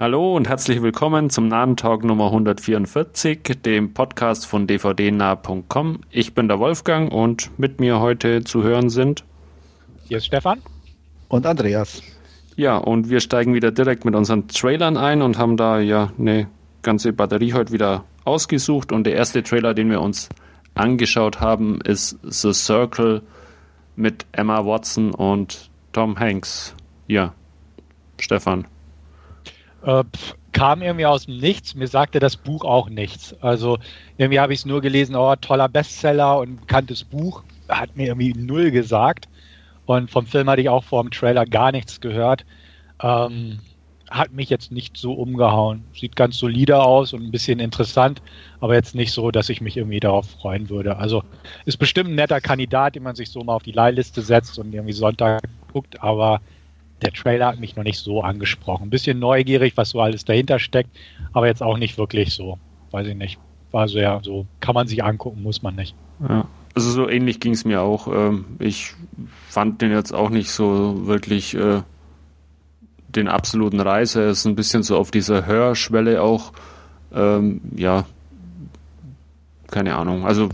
Hallo und herzlich willkommen zum Nahen Talk Nummer 144, dem Podcast von dvdnah.com. Ich bin der Wolfgang und mit mir heute zu hören sind. Hier ist Stefan. Und Andreas. Ja, und wir steigen wieder direkt mit unseren Trailern ein und haben da ja eine ganze Batterie heute wieder ausgesucht. Und der erste Trailer, den wir uns angeschaut haben, ist The Circle mit Emma Watson und Tom Hanks. Ja, Stefan. Äh, kam irgendwie aus dem Nichts. Mir sagte das Buch auch nichts. Also irgendwie habe ich es nur gelesen, oh, toller Bestseller und bekanntes Buch. Hat mir irgendwie null gesagt. Und vom Film hatte ich auch vor dem Trailer gar nichts gehört. Ähm, hat mich jetzt nicht so umgehauen. Sieht ganz solide aus und ein bisschen interessant, aber jetzt nicht so, dass ich mich irgendwie darauf freuen würde. Also ist bestimmt ein netter Kandidat, den man sich so mal auf die Leihliste setzt und irgendwie Sonntag guckt, aber der Trailer hat mich noch nicht so angesprochen. Ein bisschen neugierig, was so alles dahinter steckt, aber jetzt auch nicht wirklich so. Weiß ich nicht. War sehr so, kann man sich angucken, muss man nicht. Ja. Also so ähnlich ging es mir auch. Ähm, ich fand den jetzt auch nicht so wirklich äh, den absoluten Reißer. Er ist ein bisschen so auf dieser Hörschwelle auch. Ähm, ja, keine Ahnung. Also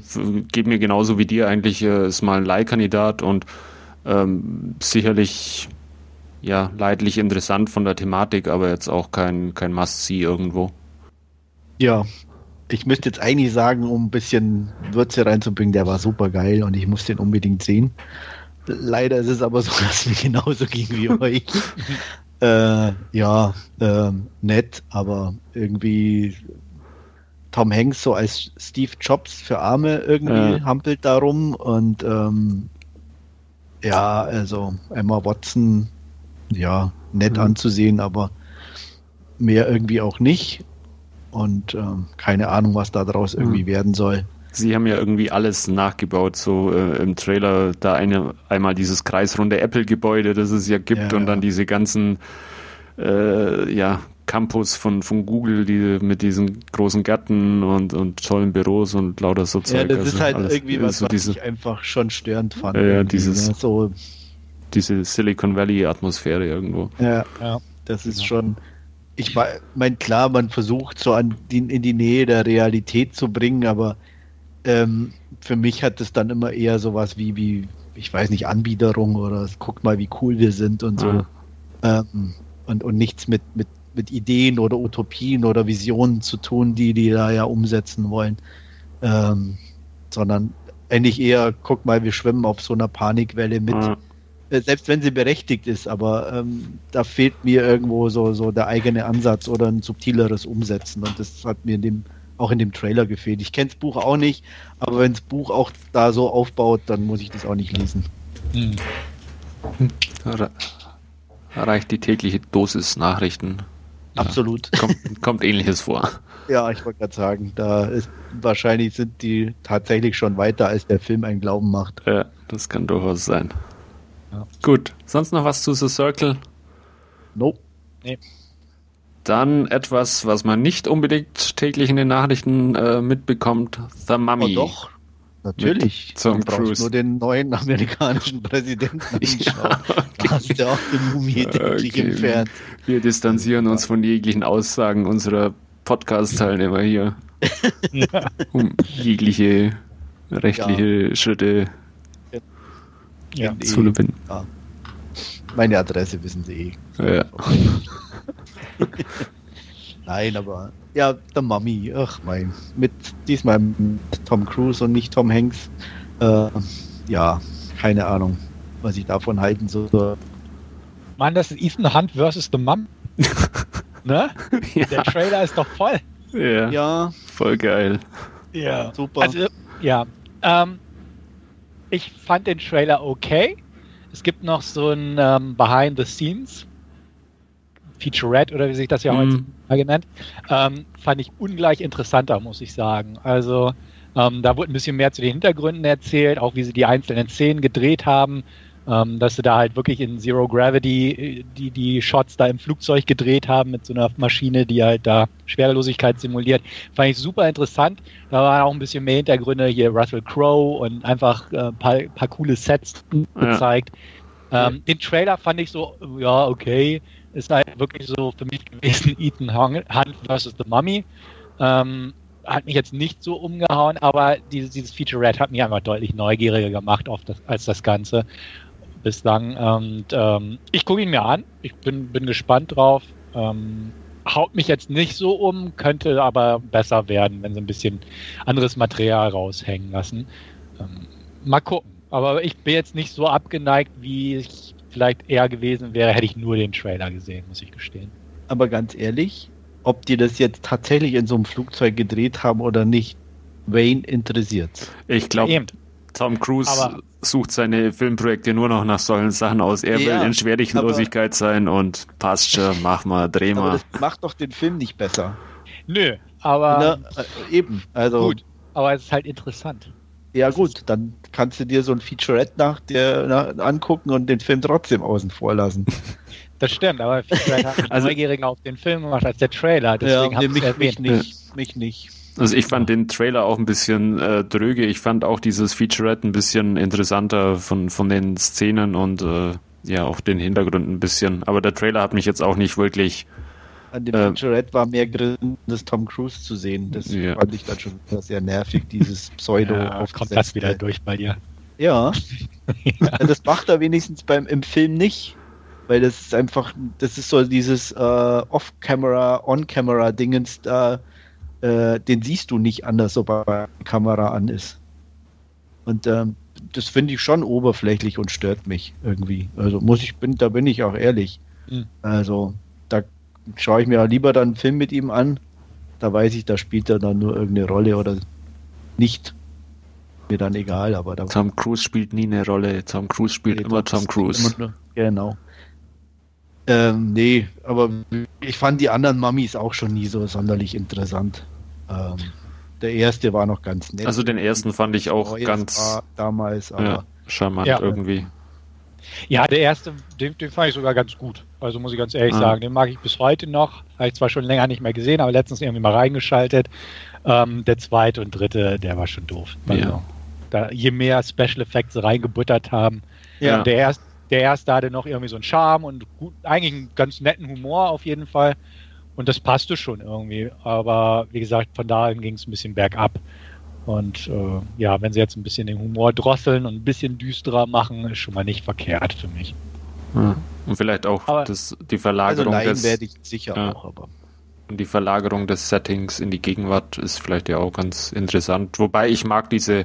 geht mir genauso wie dir eigentlich. Ist mal ein Leihkandidat und ähm, sicherlich ja leidlich interessant von der Thematik, aber jetzt auch kein, kein Must-See irgendwo. Ja, ich müsste jetzt eigentlich sagen, um ein bisschen Würze reinzubringen, der war super geil und ich muss den unbedingt sehen. Leider ist es aber so, dass mir genauso ging wie euch. äh, ja, äh, nett, aber irgendwie Tom Hanks so als Steve Jobs für Arme irgendwie Ja. hampelt darum und ähm, ja, also Emma Watson, ja, nett Mhm. anzusehen, aber mehr irgendwie auch nicht. Und ähm, keine Ahnung, was da draus irgendwie Mhm. werden soll. Sie haben ja irgendwie alles nachgebaut, so äh, im Trailer, da eine, einmal dieses kreisrunde Apple-Gebäude, das es ja gibt, Ja, und dann ja. diese ganzen äh, ja, Campus von, von Google, die mit diesen großen Gärten und, und tollen Büros und lauter so Ja, Zeug. das Also ist halt alles- irgendwie was, so was diese, ich einfach schon störend fand. Ja, ja, irgendwie, dieses- ne? so, diese Silicon Valley-Atmosphäre irgendwo. ja, Ja. das ist Ja. schon. Ich meine, klar, man versucht so an die, in die Nähe der Realität zu bringen, aber ähm, für mich hat es dann immer eher sowas wie, wie, ich weiß nicht, Anbiederung oder guck mal, wie cool wir sind und so. Ah. Ähm, und, und nichts mit, mit, mit Ideen oder Utopien oder Visionen zu tun, die die da ja umsetzen wollen. Ähm, sondern eigentlich eher, guck mal, wir schwimmen auf so einer Panikwelle mit, Ah. Äh, selbst wenn sie berechtigt ist, aber ähm, da fehlt mir irgendwo so, so der eigene Ansatz oder ein subtileres Umsetzen und das hat mir in dem, auch in dem Trailer gefehlt. Ich kenne das Buch auch nicht, aber wenn das Buch auch da so aufbaut, dann muss ich das auch nicht lesen. Hm. Da reicht die tägliche Dosis Nachrichten. Ja. Absolut. Kommt, kommt ähnliches vor. Ja, ich wollte gerade sagen, da ist wahrscheinlich sind die tatsächlich schon weiter, als der Film einen Glauben macht. Ja, das kann durchaus sein. Ja. Gut, sonst noch was zu The Circle? Nope. Dann etwas, was man nicht unbedingt täglich in den Nachrichten äh, mitbekommt. The Oh, Mummy. doch. Natürlich. Man braucht Cruise. nur den neuen amerikanischen Präsidenten anschauen. Da hast du auch die Mumie täglich Okay. Fernsehen. Wir distanzieren uns von jeglichen Aussagen unserer Podcast-Teilnehmer hier, um jegliche rechtliche Schritte Ja. zu gewinnen. Meine Adresse wissen Sie eh. Ja. Nein, aber ja, der Mummy, ach mein, mit diesmal mit Tom Cruise und nicht Tom Hanks. Äh, ja, keine Ahnung, was ich davon halten soll. Mann, das ist Ethan Hunt versus The Mum. ne? Der ja, Trailer ist doch voll. ja, Ja, voll geil. Ja. super. Also, ja. Ähm, ich fand den Trailer okay. Es gibt noch so ein ähm, Behind the Scenes Featurette oder wie sich das ja Mhm. heutzutage nennt. Ähm, fand ich ungleich interessanter, muss ich sagen. Also ähm, da wurde ein bisschen mehr zu den Hintergründen erzählt, auch wie sie die einzelnen Szenen gedreht haben. Ähm, dass sie da halt wirklich in Zero Gravity äh, die, die Shots da im Flugzeug gedreht haben mit so einer Maschine, die halt da Schwerelosigkeit simuliert. Fand ich super interessant. Da waren auch ein bisschen mehr Hintergründe, hier Russell Crowe und einfach äh, ein paar, paar coole Sets Ja. gezeigt. Ähm, den Trailer fand ich so, ja, okay. ist halt wirklich so für mich gewesen Ethan Hunt versus The Mummy. Ähm, hat mich jetzt nicht so umgehauen, aber dieses, dieses Featurette hat mich einfach deutlich neugieriger gemacht auf das, als das Ganze bislang. Und ähm, ich gucke ihn mir an. Ich bin, bin gespannt drauf. Ähm, haut mich jetzt nicht so um, könnte aber besser werden, wenn sie ein bisschen anderes Material raushängen lassen. Ähm, mal gucken. Aber ich bin jetzt nicht so abgeneigt, wie ich vielleicht eher gewesen wäre, hätte ich nur den Trailer gesehen, muss ich gestehen. Aber ganz ehrlich, ob die das jetzt tatsächlich in so einem Flugzeug gedreht haben oder nicht, Wayne interessiert. Ich glaube, Tom Cruise aber sucht seine Filmprojekte nur noch nach solchen Sachen aus. Er ja, will in Schwerlichlosigkeit sein und passt schon, mach mal, dreh mal. das macht doch den Film nicht besser. Nö, aber. Na, äh, eben, also. Gut, aber es ist halt interessant. Ja, gut, dann kannst du dir so ein Featurette nach der na, angucken und den Film trotzdem außen vor lassen. Das stimmt, aber Featurette hat also, neugieriger auf den Film gemacht als der Trailer. Deswegen ja, mich, mich nicht. Mich nicht. Also ich fand den Trailer auch ein bisschen äh, dröge. Ich fand auch dieses Featurette ein bisschen interessanter von, von den Szenen und äh, ja auch den Hintergrund ein bisschen. Aber der Trailer hat mich jetzt auch nicht wirklich. An dem äh, Featurette war mehr Grin des Tom Cruise zu sehen. Das ja. fand ich dann schon sehr nervig, dieses Pseudo. Ja, kommt das wieder durch bei dir? Ja. ja. Das macht er wenigstens beim im Film nicht. Weil das ist einfach, das ist so dieses äh, Off-Camera, On-Camera-Dingens da äh, den siehst du nicht anders, ob er die Kamera an ist. Und ähm, das finde ich schon oberflächlich und stört mich irgendwie. Also muss ich bin, da bin ich auch ehrlich. Mhm. Also da schaue ich mir lieber dann einen Film mit ihm an. Da weiß ich, da spielt er dann nur irgendeine Rolle oder nicht. Mir dann egal, aber da Tom Cruise spielt nie eine Rolle. Tom Cruise spielt nee, immer Tom Cruise. Immer genau. Ähm, nee, aber ich fand die anderen Mummies auch schon nie so sonderlich interessant. Ähm, der erste war noch ganz nett. Also den ersten fand ich auch ganz damals, aber ja, charmant ja. irgendwie. Ja, der erste, den, den, fand ich sogar ganz gut. Also muss ich ganz ehrlich ah. sagen, den mag ich bis heute noch. Habe ich zwar schon länger nicht mehr gesehen, aber letztens irgendwie mal reingeschaltet. Ähm, der zweite und dritte, der war schon doof. Also, ja. da, je mehr Special Effects reingebuttert haben. Ja. Der, erste, der erste hatte noch irgendwie so einen Charme und gut, eigentlich einen ganz netten Humor auf jeden Fall. Und das passte schon irgendwie. Aber wie gesagt, von dahin ging es ein bisschen bergab. Und äh, ja, wenn sie jetzt ein bisschen den Humor drosseln und ein bisschen düsterer machen, ist schon mal nicht verkehrt für mich. Ja. Und vielleicht auch aber, das, die Verlagerung also des. werde ich sicher ja. auch, aber. Und die Verlagerung des Settings in die Gegenwart ist vielleicht ja auch ganz interessant. Wobei ich mag diese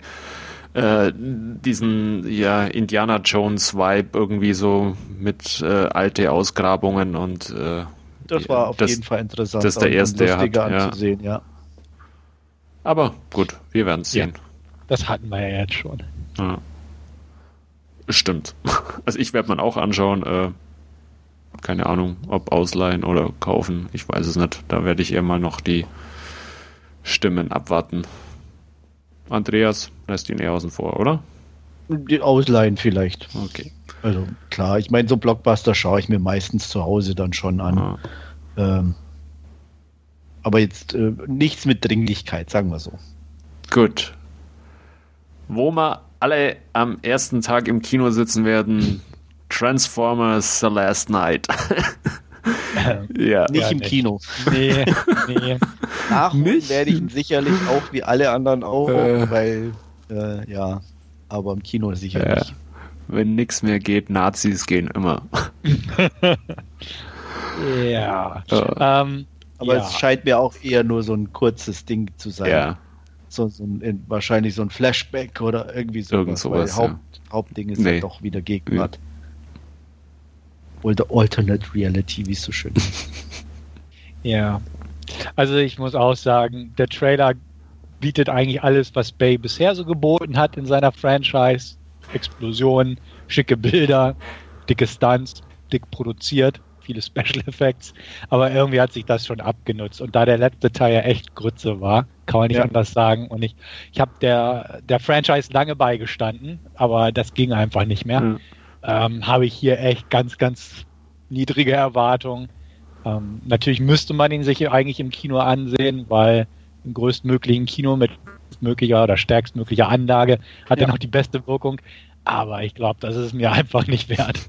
äh, diesen ja Indiana Jones Vibe irgendwie so mit äh, alte Ausgrabungen und äh, das war auf das, jeden Fall interessant. Das ist der erste, hat, anzusehen, ja. Aber gut, wir werden es sehen. Ja, das hatten wir ja jetzt schon. Ja. Stimmt. Also ich werde man auch anschauen. Äh, keine Ahnung, ob ausleihen oder kaufen. Ich weiß es nicht. Da werde ich eher mal noch die Stimmen abwarten. Andreas lässt ihn eher außen vor, oder? Die Ausleihen vielleicht. Okay. Also klar, ich meine, so Blockbuster schaue ich mir meistens zu Hause dann schon an. Ah. Ähm, aber jetzt äh, nichts mit Dringlichkeit, sagen wir so. Gut. Wo wir alle am ersten Tag im Kino sitzen werden, Transformers The Last Night. ja. Nicht ja, im nicht. Kino. Nee, nee. Nachholen werde ich ihn sicherlich auch wie alle anderen auch, äh. weil äh, ja, aber im Kino sicher ja. nicht wenn nichts mehr geht, Nazis gehen immer. ja. Ähm, Aber ja. es scheint mir auch eher nur so ein kurzes Ding zu sein. Ja. So, so ein, wahrscheinlich so ein Flashback oder irgendwie sowas. Irgend sowas weil Haupt, ja. Hauptding ist nee. ja doch wieder Gegenwart. Nee. Oder Alternate Reality, wie es so schön ist. ja. Also ich muss auch sagen, der Trailer bietet eigentlich alles, was Bay bisher so geboten hat in seiner Franchise. Explosionen, schicke Bilder, dicke Stunts, dick produziert, viele Special Effects, aber irgendwie hat sich das schon abgenutzt. Und da der letzte Teil ja echt Grütze war, kann man nicht ja. anders sagen. Und ich, ich habe der, der Franchise lange beigestanden, aber das ging einfach nicht mehr. Mhm. Ähm, habe ich hier echt ganz, ganz niedrige Erwartungen. Ähm, natürlich müsste man ihn sich eigentlich im Kino ansehen, weil im größtmöglichen Kino mit möglicher oder stärkstmöglicher Anlage hat ja. er noch die beste Wirkung. Aber ich glaube, das ist mir einfach nicht wert.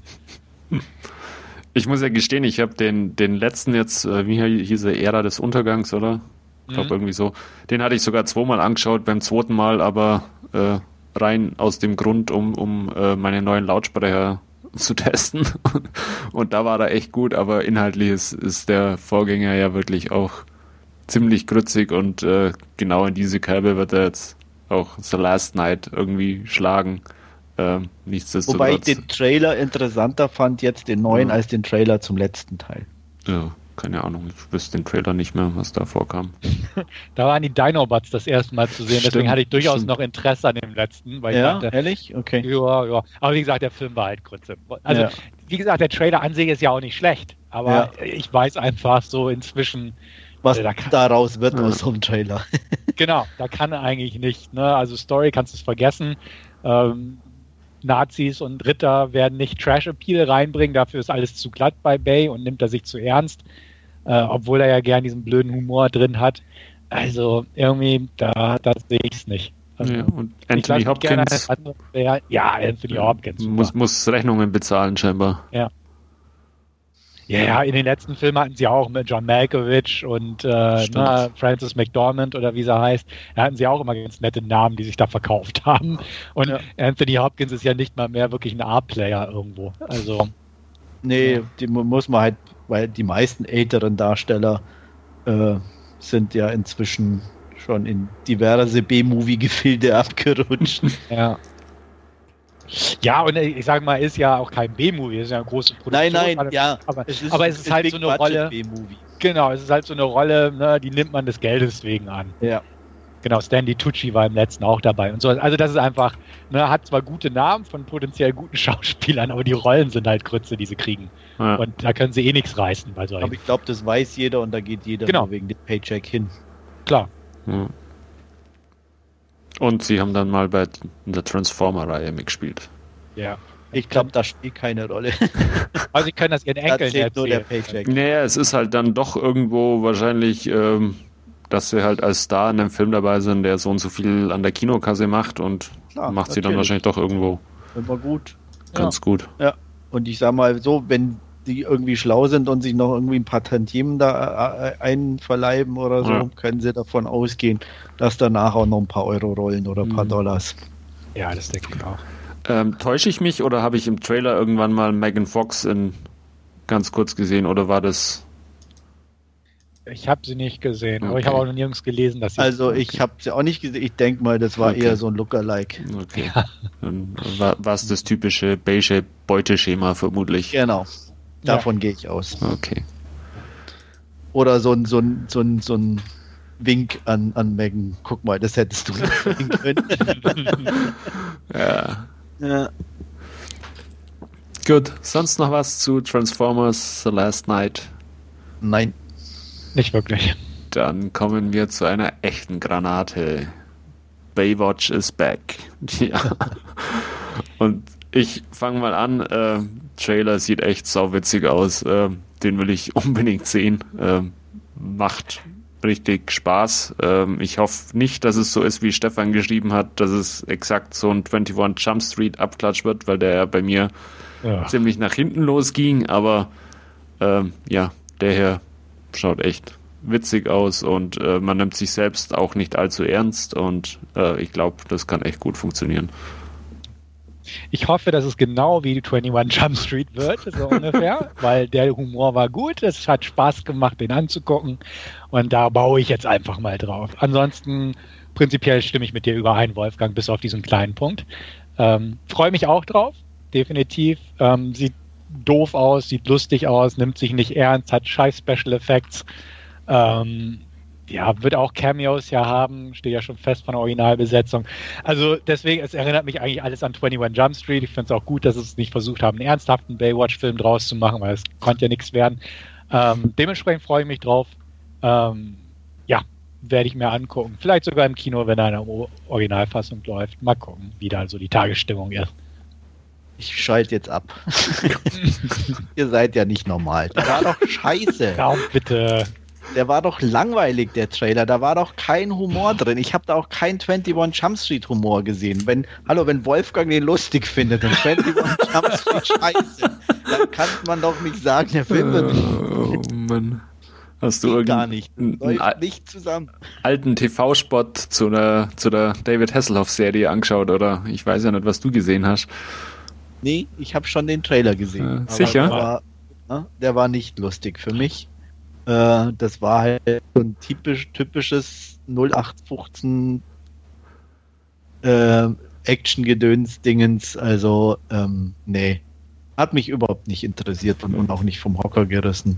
ich muss ja gestehen, ich habe den, den letzten jetzt, äh, wie hieß er, Ära des Untergangs, oder? Ich glaube Mhm. irgendwie so. Den hatte ich sogar zweimal angeschaut, beim zweiten Mal aber äh, rein aus dem Grund, um, um äh, meine neuen Lautsprecher zu testen. Und da war er echt gut, aber inhaltlich ist, ist der Vorgänger ja wirklich auch ziemlich grützig und äh, genau in diese Kerbe wird er jetzt auch The Last Night irgendwie schlagen. Ähm, nichtsdestotrotz. Wobei ich den Trailer interessanter fand, jetzt den neuen, Ja. als den Trailer zum letzten Teil. Ja, keine Ahnung. Ich wüsste den Trailer nicht mehr, was da vorkam. Da waren die Dinobots das erste Mal zu sehen, deswegen Stimmt, hatte ich durchaus stimmt. noch Interesse an dem letzten, weil ich Ja, dachte, ehrlich? Okay. ja, ja. Aber wie gesagt, der Film war halt Grütze. Also, Ja. wie gesagt, der Trailer an sich ist ja auch nicht schlecht, aber ich weiß einfach so inzwischen, Was Da kann- daraus wird Ja. aus so einem Trailer. genau, da kann er eigentlich nicht. Ne? Also Story kannst du es vergessen. Ähm, Nazis und Ritter werden nicht Trash-Appeal reinbringen, dafür ist alles zu glatt bei Bay und nimmt er sich zu ernst, äh, obwohl er ja gern diesen blöden Humor drin hat. Also irgendwie, da, da sehe ich es nicht. Also, Ja, und Anthony gerne Hopkins bewerten. Ja, Anthony Hopkins. super. muss, muss Rechnungen bezahlen, scheinbar. Ja, ja, in den letzten Filmen hatten sie auch mit John Malkovich und äh, na, Francis McDormand oder wie sie heißt. Da hatten sie auch immer ganz nette Namen, die sich da verkauft haben. Und Ja. Anthony Hopkins ist ja nicht mal mehr wirklich ein A-Player irgendwo. Also, Nee, Ja. die mu- muss man halt, weil die meisten älteren Darsteller äh, sind ja inzwischen schon in diverse B-Movie-Gefilde abgerutscht. ja. Ja, und ich sage mal, ist ja auch kein B-Movie, ist ja eine große Produktion. nein, nein, aber, ja. aber, aber es ist halt so eine Rolle. B-Movie. Genau, es ist halt so eine Rolle, ne, die nimmt man des Geldes wegen an. Ja. Genau, Stanley Tucci war im letzten auch dabei und so. Also das ist einfach, ne, hat zwar gute Namen von potenziell guten Schauspielern, aber die Rollen sind halt Grütze, die sie kriegen. Ja. Und da können sie eh nichts reißen bei Aber ich glaube, das weiß jeder und da geht jeder Genau. nur wegen dem Paycheck hin. Klar. Ja. Und sie haben dann mal bei der Transformer-Reihe mitgespielt. Ja. Ich glaube, das spielt keine Rolle. Also sie können das ihren Enkeln zählt nur der erzählen. Paycheck. Naja, es ist halt dann doch irgendwo wahrscheinlich, ähm, dass sie halt als Star in einem Film dabei sind, der so und so viel an der Kinokasse macht und Klar, macht sie dann wahrscheinlich doch irgendwo Immer gut. ganz gut. Und ich sag mal so, wenn die irgendwie schlau sind und sich noch irgendwie ein paar Tantiemen da äh, einverleiben oder so, Ja. können sie davon ausgehen, dass danach auch noch ein paar Euro rollen oder ein paar Mhm. Dollars. Ja, das denke ich auch. Ähm, täusche ich mich oder habe ich im Trailer irgendwann mal Megan Fox in ganz kurz gesehen oder war das? Ich habe sie nicht gesehen, aber ich Okay. habe auch noch nirgends gelesen, dass sie. Also ich habe sie auch nicht gesehen. Ich denke mal, das war Okay. eher so ein Lookalike. Okay. Dann war es das typische beige Beuteschema vermutlich. Genau. Ja. Davon gehe ich aus. Okay. Oder so ein, so ein, so ein, so ein Wink an, an Megan. Guck mal, das hättest du sehen können. Ja. ja. Gut. Sonst noch was zu Transformers The Last Night? Nein. nicht wirklich. Dann kommen wir zu einer echten Granate. Baywatch is back. Ja. Und ich fange mal an. Trailer sieht echt sauwitzig aus. Äh, den will ich unbedingt sehen. Äh, macht richtig Spaß. Ähm, ich hoffe nicht, dass es so ist, wie Stefan geschrieben hat, dass es exakt so ein 21 Jump Street Abklatsch wird, weil der ja bei mir Ja. ziemlich nach hinten losging, aber ähm, ja, der hier schaut echt witzig aus und äh, man nimmt sich selbst auch nicht allzu ernst und äh, ich glaube, das kann echt gut funktionieren. Ich hoffe, dass es genau wie 21 Jump Street wird, so ungefähr, weil der Humor war gut, es hat Spaß gemacht, den anzugucken und da baue ich jetzt einfach mal drauf. Ansonsten, prinzipiell stimme ich mit dir überein, Wolfgang, bis auf diesen kleinen Punkt. Ähm, Freue mich auch drauf, definitiv. Ähm, sieht doof aus, sieht lustig aus, nimmt sich nicht ernst, hat scheiß Special Effects. Ähm, ja, wird auch Cameos ja haben, steht ja schon fest von der Originalbesetzung. Also deswegen, es erinnert mich eigentlich alles an 21 Jump Street. Ich finde es auch gut, dass sie es nicht versucht haben, einen ernsthaften Baywatch-Film draus zu machen, weil es konnte ja nichts werden. Ähm, dementsprechend freue ich mich drauf. Ähm, ja, werde ich mir angucken. Vielleicht sogar im Kino, wenn er in der Originalfassung läuft. Mal gucken, wie da so die Tagesstimmung ist. Ich schalte jetzt ab. Ihr seid ja nicht normal. Der war doch scheiße. Raum bitte. Der war doch langweilig, der Trailer. Da war doch kein Humor drin. Ich habe da auch keinen 21 Jump Street Humor gesehen. Wenn, hallo, wenn Wolfgang den lustig findet, dann 21 Jump Street scheiße. dann kann man doch nicht sagen, der Film wird nicht. Oh Mann. Hast du Geht gar nicht. Läuft nicht zusammen. alten TV-Spot zu der, zu der David Hasselhoff-Serie angeschaut oder ich weiß ja nicht, was du gesehen hast. Nee, ich habe schon den Trailer gesehen. Äh, Aber sicher? Der war, ja, der war nicht lustig für mich. Äh, das war halt so ein typisch, typisches 0815 äh, Action-Gedöns-Dingens. Also, ähm, nee. Hat mich überhaupt nicht interessiert und, und auch nicht vom Hocker gerissen.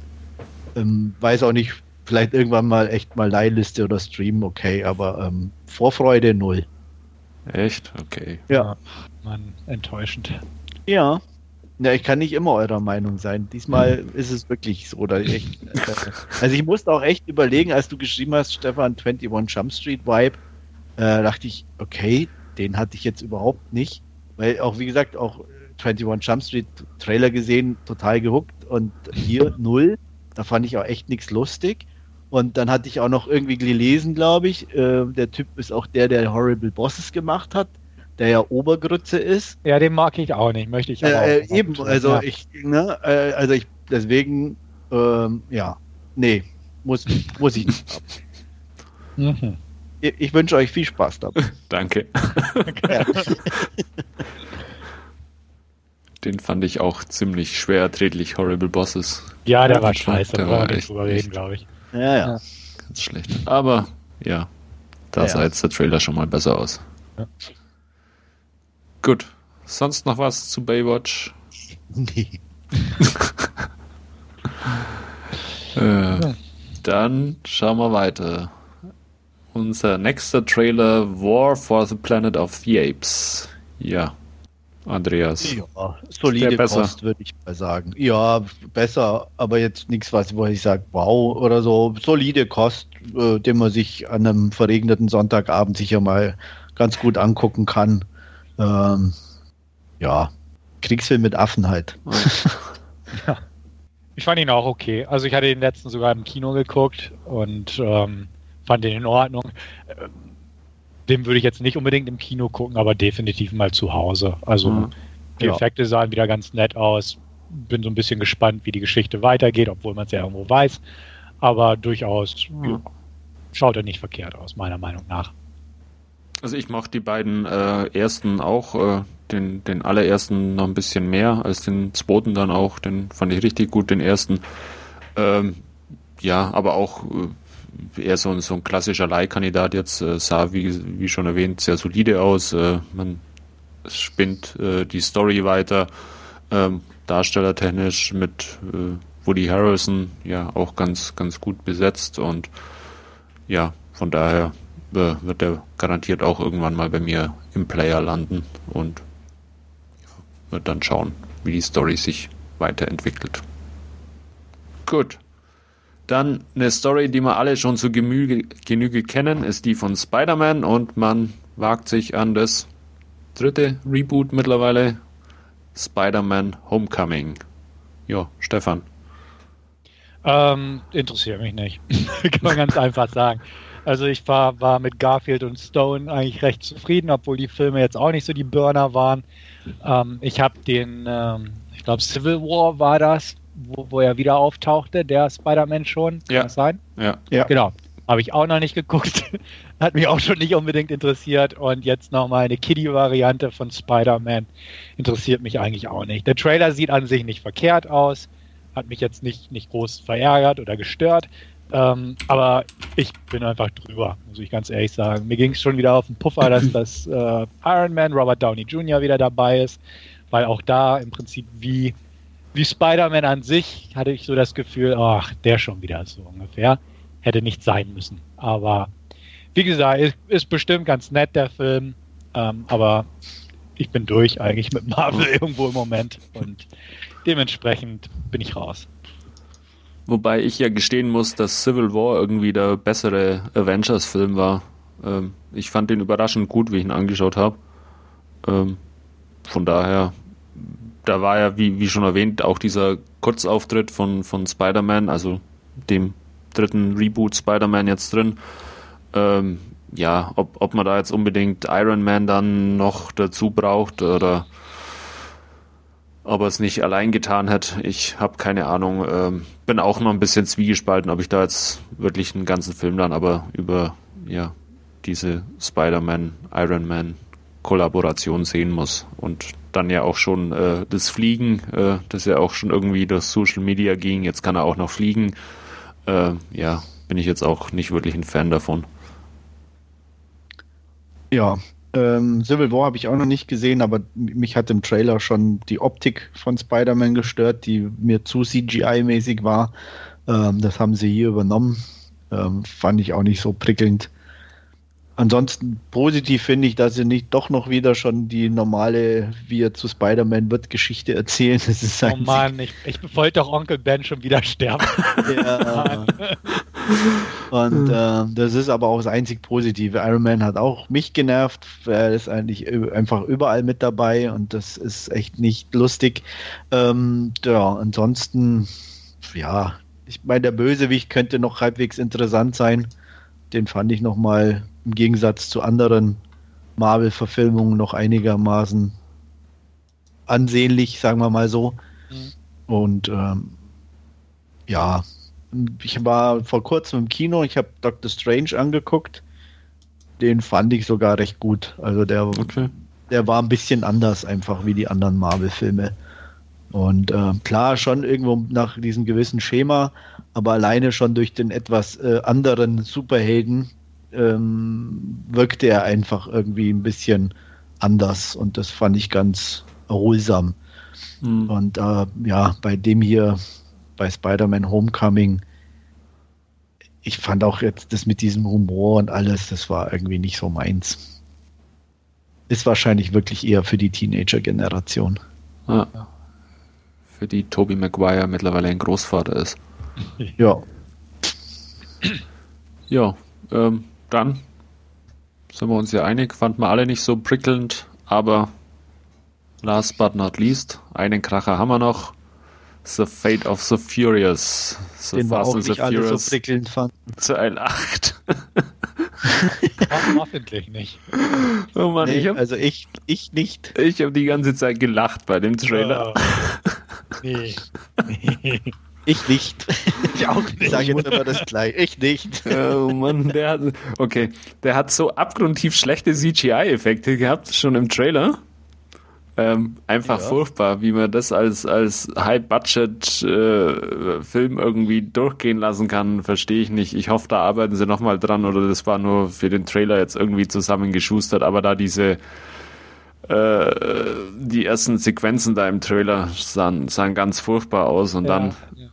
Ähm, weiß auch nicht, vielleicht irgendwann mal echt mal Leihliste oder Stream, okay, aber ähm, Vorfreude null. Echt? Okay. Ja. Mann, enttäuschend. Ja. Ja, ich kann nicht immer eurer Meinung sein. Diesmal ist es wirklich so. Oder echt, äh, also ich musste auch echt überlegen, als du geschrieben hast, Stefan, 21 Jump Street Vibe, äh, dachte ich, okay, den hatte ich jetzt überhaupt nicht. Weil auch, wie gesagt, auch 21 Jump Street Trailer gesehen, total gehuckt und hier null. Da fand ich auch echt nichts lustig. Und dann hatte ich auch noch irgendwie gelesen, glaube ich, äh, der Typ ist auch der, der Horrible Bosses gemacht hat, der ja Obergrütze ist. Ja, den mag ich auch nicht, möchte ich aber Äh, auch äh, eben, tun, also ja. ich, ne, äh, also ich, deswegen, ähm, ja, nee, muss, muss ich nicht. Mhm. Ich, ich wünsche euch viel Spaß dabei. Danke. Ja. Den fand ich auch ziemlich schwer erträglich, Horrible Bosses. Ja, der war Der scheiße, war da brauchen wir echt- nicht drüber reden, glaube ich. Ja, ja. Ja. Ganz schlecht. Aber ja, da Ja. sah jetzt der Trailer schon mal besser aus. Ja. Gut. Sonst noch was zu Baywatch? Nee. Äh, dann schauen wir weiter. Unser nächster Trailer War for the Planet of the Apes. Ja, Andreas. Ja, solide? Kost, würde ich mal sagen. Ja, besser, aber jetzt nichts, was wo ich sage, wow oder so. Solide Kost, äh, den man sich an einem verregneten Sonntagabend sicher mal ganz gut angucken kann. Ähm, ja, Kriegsfilm mit Affen halt. Ich fand ihn auch okay. Also ich hatte den letzten sogar im Kino geguckt und ähm, fand den in Ordnung. Ähm, Den würde ich jetzt nicht unbedingt im Kino gucken, aber definitiv mal zu Hause. Also Mhm. die Ja. Effekte sahen wieder ganz nett aus. Bin so ein bisschen gespannt, wie die Geschichte weitergeht, obwohl man es ja irgendwo weiß. Aber durchaus Mhm. ja, schaut er nicht verkehrt aus, meiner Meinung nach. Also ich mochte die beiden äh, ersten auch, äh, den, den allerersten noch ein bisschen mehr als den zweiten dann auch. Den fand ich richtig gut, den ersten. Ähm, ja, aber auch äh, eher so, ein- so ein klassischer Leihkandidat jetzt, äh, sah wie, wie schon erwähnt sehr solide aus. Äh, man spinnt äh, die Story weiter, ähm, darstellertechnisch mit äh, Woody Harrelson ja auch ganz, ganz gut besetzt und ja, von daher äh, wird er garantiert auch irgendwann mal bei mir im Player landen und wird dann schauen, wie die Story sich weiterentwickelt. Gut. Dann eine Story, die wir alle schon zu Gemüge, Genüge kennen, ist die von Spider-Man und man wagt sich an das dritte Reboot mittlerweile, Spider-Man Homecoming. Ja, Stefan. Ähm, interessiert mich nicht. Kann man ganz einfach sagen. Also ich war, war mit Garfield und Stone eigentlich recht zufrieden, obwohl die Filme jetzt auch nicht so die Burner waren. Ähm, ich habe den, ähm, ich glaube Civil War war das, wo, wo er wieder auftauchte, der Spider-Man schon. Kann Ja. das sein? Ja. Ja. Genau. Habe ich auch noch nicht geguckt. Hat mich auch schon nicht unbedingt interessiert. Und jetzt nochmal eine Kiddie-Variante von Spider-Man. Interessiert mich eigentlich auch nicht. Der Trailer sieht an sich nicht verkehrt aus. Hat mich jetzt nicht, nicht groß verärgert oder gestört. Ähm, aber ich bin einfach drüber, muss ich ganz ehrlich sagen. Mir ging es schon wieder auf den Puffer, dass das äh, Iron Man, Robert Downey Jr. wieder dabei ist. Weil auch da im Prinzip wie, wie Spider-Man an sich hatte ich so das Gefühl, ach, der schon wieder so ungefähr hätte nicht sein müssen. Aber wie gesagt, ist, ist bestimmt ganz nett, der Film. Ähm, aber ich bin durch eigentlich mit Marvel irgendwo im Moment. Und dementsprechend bin ich raus. Wobei ich ja gestehen muss, dass Civil War irgendwie der bessere Avengers-Film war. Ähm, ich fand den überraschend gut, wie ich ihn angeschaut habe. Ähm, von daher, da war ja, wie, wie schon erwähnt, auch dieser Kurzauftritt von, von Spider-Man, also dem dritten Reboot Spider-Man jetzt drin. Ähm, ja, ob, ob man da jetzt unbedingt Iron Man dann noch dazu braucht oder ob er es nicht allein getan hat. Ich habe keine Ahnung. Ähm, bin auch noch ein bisschen zwiegespalten, ob ich da jetzt wirklich einen ganzen Film dann aber über ja diese Spider-Man, Iron Man Kollaboration sehen muss und dann ja auch schon äh, das Fliegen, äh, das ja auch schon irgendwie durch Social Media ging. Jetzt kann er auch noch fliegen. Äh, ja, bin ich jetzt auch nicht wirklich ein Fan davon. Ja, ähm, Civil War habe ich auch noch nicht gesehen, aber mich hat im Trailer schon die Optik von Spider-Man gestört, die mir zu CGI-mäßig war. Ähm, das haben sie hier übernommen. Ähm, fand ich auch nicht so prickelnd. Ansonsten positiv finde ich, dass sie nicht doch noch wieder schon die normale, wie er zu Spider-Man wird, Geschichte erzählen. Das ist oh Mann, ich, ich wollte doch Onkel Ben schon wieder sterben. Ja. Und äh, das ist aber auch das einzig Positive. Iron Man hat auch mich genervt. Er ist eigentlich einfach überall mit dabei und das ist echt nicht lustig. Ähm, ja, ansonsten, ja, ich meine, der Bösewicht könnte noch halbwegs interessant sein. Den fand ich noch mal im Gegensatz zu anderen Marvel-Verfilmungen noch einigermaßen ansehnlich, sagen wir mal so. Mhm. Und ähm, ja, ich war vor kurzem im Kino, ich habe Doctor Strange angeguckt. Den fand ich sogar recht gut. Also der, okay. der war ein bisschen anders einfach wie die anderen Marvel-Filme. Und äh, klar, schon irgendwo nach diesem gewissen Schema, aber alleine schon durch den etwas äh, anderen Superhelden ähm, wirkte er einfach irgendwie ein bisschen anders und das fand ich ganz erholsam. Mhm. Und äh, ja, bei dem hier, bei Spider-Man Homecoming, ich fand auch jetzt das mit diesem Humor und alles, das war irgendwie nicht so meins. Ist wahrscheinlich wirklich eher für die Teenager-Generation. Ja. Für die Toby Maguire mittlerweile ein Großvater ist. Ja. Ja, ähm, dann sind wir uns ja einig, fanden wir alle nicht so prickelnd, aber last but not least, einen Kracher haben wir noch. The Fate of the Furious. The Den Fast wir auch nicht alle so prickelnd fanden. Teil 8. Hoffentlich nicht. Oh Mann, nee, ich hab, also ich, ich nicht. Ich habe die ganze Zeit gelacht bei dem Trailer. Oh. Nee. nee. Ich nicht. Ich auch nicht. Ich sage jetzt immer das gleich. Ich nicht. Oh Mann, der hat, okay, der hat so abgrundtief schlechte CGI-Effekte gehabt, schon im Trailer. Ähm, einfach ja. furchtbar, wie man das als, als High-Budget-Film äh, irgendwie durchgehen lassen kann, verstehe ich nicht. Ich hoffe, da arbeiten sie nochmal dran oder das war nur für den Trailer jetzt irgendwie zusammengeschustert, aber da diese äh, die ersten Sequenzen da im Trailer sahen, sahen ganz furchtbar aus und ja, dann ja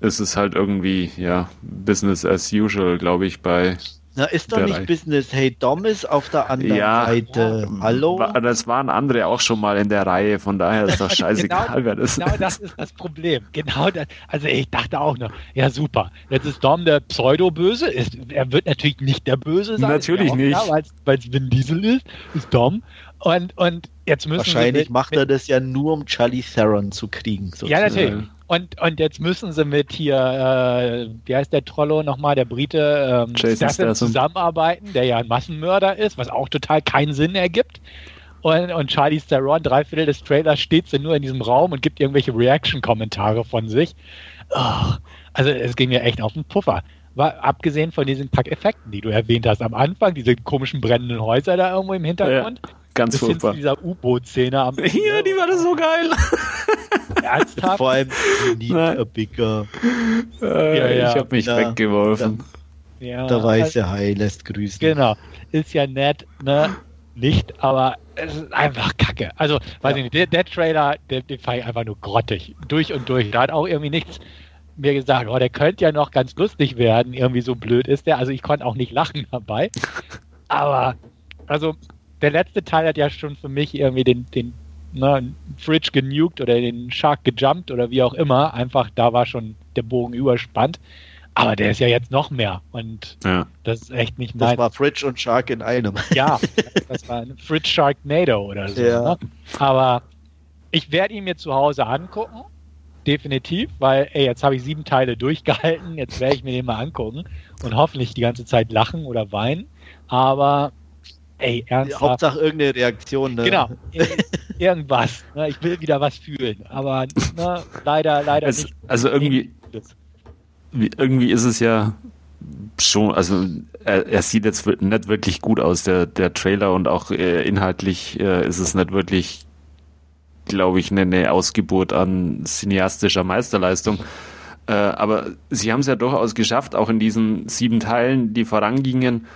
ist es halt irgendwie, ja, Business as usual, glaube ich, bei. Na, ist doch nicht Reihe. Business. Hey, Dom ist auf der anderen ja, Seite. Hallo? Das waren andere auch schon mal in der Reihe, von daher ist doch scheißegal, genau, wer das Genau das ist das Problem. Genau das. Also ich dachte auch noch, ja super, jetzt ist Dom der Pseudo-Böse. Er wird natürlich nicht der Böse sein. Natürlich nicht. Weil es Vin Diesel ist, ist Dom. Und, und jetzt müssen Wahrscheinlich mit, macht er das ja nur, um Charlie Theron zu kriegen. Sozusagen. Ja, natürlich. Und, und jetzt müssen sie mit hier, äh, wie heißt der Trollo nochmal, der Brite, ähm, Statham zusammenarbeiten, der ja ein Massenmörder ist, was auch total keinen Sinn ergibt. Und, und Charlie Theron, drei Viertel des Trailers, steht sie nur in diesem Raum und gibt irgendwelche Reaction-Kommentare von sich. Oh, also es ging mir echt auf den Puffer. War, abgesehen von diesen Pack-Effekten, die du erwähnt hast am Anfang, diese komischen brennenden Häuser da irgendwo im Hintergrund. Ja. Ganz Bis furchtbar. Hin zu dieser U-Boot-Szene am Ja, die war das so geil. Ernsthaft? Vor allem Need a Bigger. Äh, ja, ja. Ich habe mich da, weggeworfen. Da, ja, der weiße also, Hai lässt grüßen. Genau. Ist ja nett, ne? Nicht, aber es ist einfach kacke. Also, weiß ja. ich nicht, der, der Trailer, der, den fand ich einfach nur grottig. Durch und durch. Da hat auch irgendwie nichts mir gesagt, oh, der könnte ja noch ganz lustig werden. Irgendwie so blöd ist der. Also, ich konnte auch nicht lachen dabei. Aber, also, der letzte Teil hat ja schon für mich irgendwie den, den ne, Fridge genuked oder den Shark gejumpt oder wie auch immer. Einfach, da war schon der Bogen überspannt. Aber der ist ja jetzt noch mehr und ja. das ist echt nicht mein. Das war Fridge und Shark in einem. Ja, das war ein Fridge Sharknado oder so. Ja. Ne? Aber ich werde ihn mir zu Hause angucken, definitiv, weil, ey, jetzt habe ich sieben Teile durchgehalten, jetzt werde ich mir den mal angucken und hoffentlich die ganze Zeit lachen oder weinen. Aber Ey, ernsthaft. Hauptsache irgendeine Reaktion. Ne? Genau. irgendwas. Ne? Ich will wieder was fühlen, aber ne, leider, leider es, nicht. Also irgendwie, irgendwie ist es ja schon, also er, er, sieht jetzt nicht wirklich gut aus, der, der Trailer und auch äh, inhaltlich äh, ist es nicht wirklich, glaube ich, eine, eine Ausgeburt an cineastischer Meisterleistung. Äh, aber sie haben es ja durchaus geschafft, auch in diesen sieben Teilen, die vorangingen,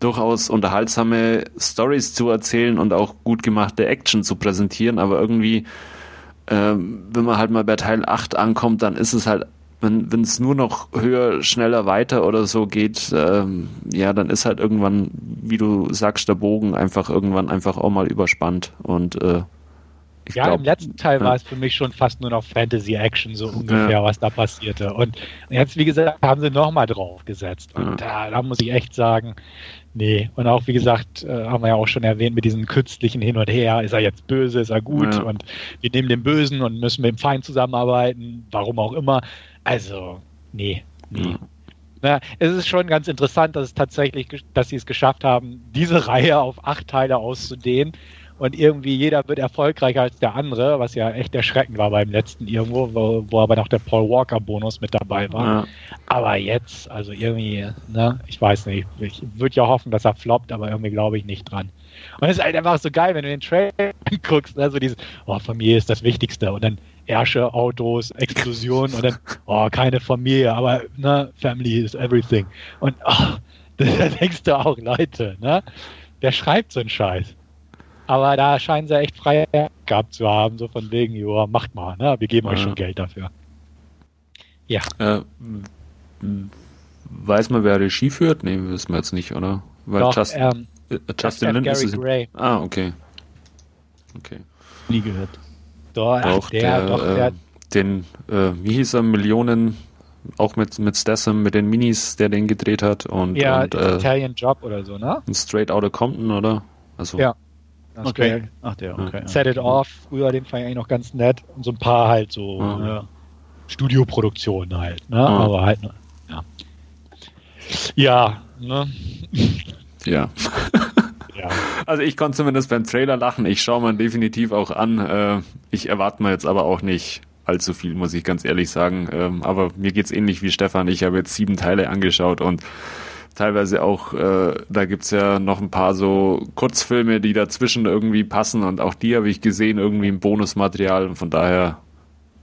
durchaus unterhaltsame Stories zu erzählen und auch gut gemachte Action zu präsentieren, aber irgendwie, ähm, wenn man halt mal bei Teil 8 ankommt, dann ist es halt wenn es nur noch höher, schneller, weiter oder so geht, ähm, ja, dann ist halt irgendwann, wie du sagst, der Bogen einfach irgendwann einfach auch mal überspannt und äh, ja, glaub, im letzten Teil ja. war es für mich schon fast nur noch Fantasy-Action, so ungefähr, ja. was da passierte. Und jetzt, wie gesagt, haben sie nochmal draufgesetzt. Und ja. da, da, muss ich echt sagen, nee. Und auch, wie gesagt, äh, haben wir ja auch schon erwähnt, mit diesem künstlichen Hin und Her, ist er jetzt böse, ist er gut? Und wir nehmen den Bösen und müssen mit dem Feind zusammenarbeiten, warum auch immer. Also, nee, nee. Na, es ist schon ganz interessant, dass es tatsächlich, dass sie es geschafft haben, diese Reihe auf acht Teile auszudehnen und irgendwie jeder wird erfolgreicher als der andere, was ja echt erschreckend war beim letzten irgendwo, wo, wo aber noch der Paul Walker Bonus mit dabei war. Ja. Aber jetzt, also irgendwie, ne, ich weiß nicht, ich würde ja hoffen, dass er floppt, aber irgendwie glaube ich nicht dran. Und es ist halt einfach so geil, wenn du den Trailer guckst, ne, so dieses, oh, Familie ist das Wichtigste und dann Ärsche, Autos, Explosionen und dann, oh, keine Familie, aber ne, Family is everything. Und oh, da denkst du auch, Leute, ne, wer schreibt so einen Scheiß? Aber da scheinen sie echt frei gehabt zu haben, so von wegen, ja, macht mal, ne? wir geben ja. euch schon Geld dafür. Ja. Äh, weiß man, wer Regie führt? Nee, wissen wir jetzt nicht, oder? Weil Doch, Just, ähm, äh, Justin Lin ist es. Gray. Ah, okay. Okay. Nie gehört. Doch, doch der, der, doch, der, äh, den, äh, wie hieß er, Millionen, auch mit, mit Statham, mit den Minis, der den gedreht hat. Und, ja, und, äh, Italian Job oder so, ne? Straight Outta Compton, oder? Also, ja. Okay. Ach, der, okay. Set It Off, früher, den fand ich eigentlich noch ganz nett. Und so ein paar halt so ja. ne, Studioproduktionen halt, ne? Ja. Aber halt, ne, ja. Ja, ne? Ja. ja. Also ich konnte zumindest beim Trailer lachen. Ich schaue mir definitiv auch an. Äh, ich erwarte mir jetzt aber auch nicht allzu viel, muss ich ganz ehrlich sagen. Ähm, aber mir geht's ähnlich wie Stefan. Ich habe jetzt sieben Teile angeschaut und teilweise auch, äh, da gibt's ja noch ein paar so Kurzfilme, die dazwischen irgendwie passen und auch die habe ich gesehen, irgendwie im Bonusmaterial und von daher,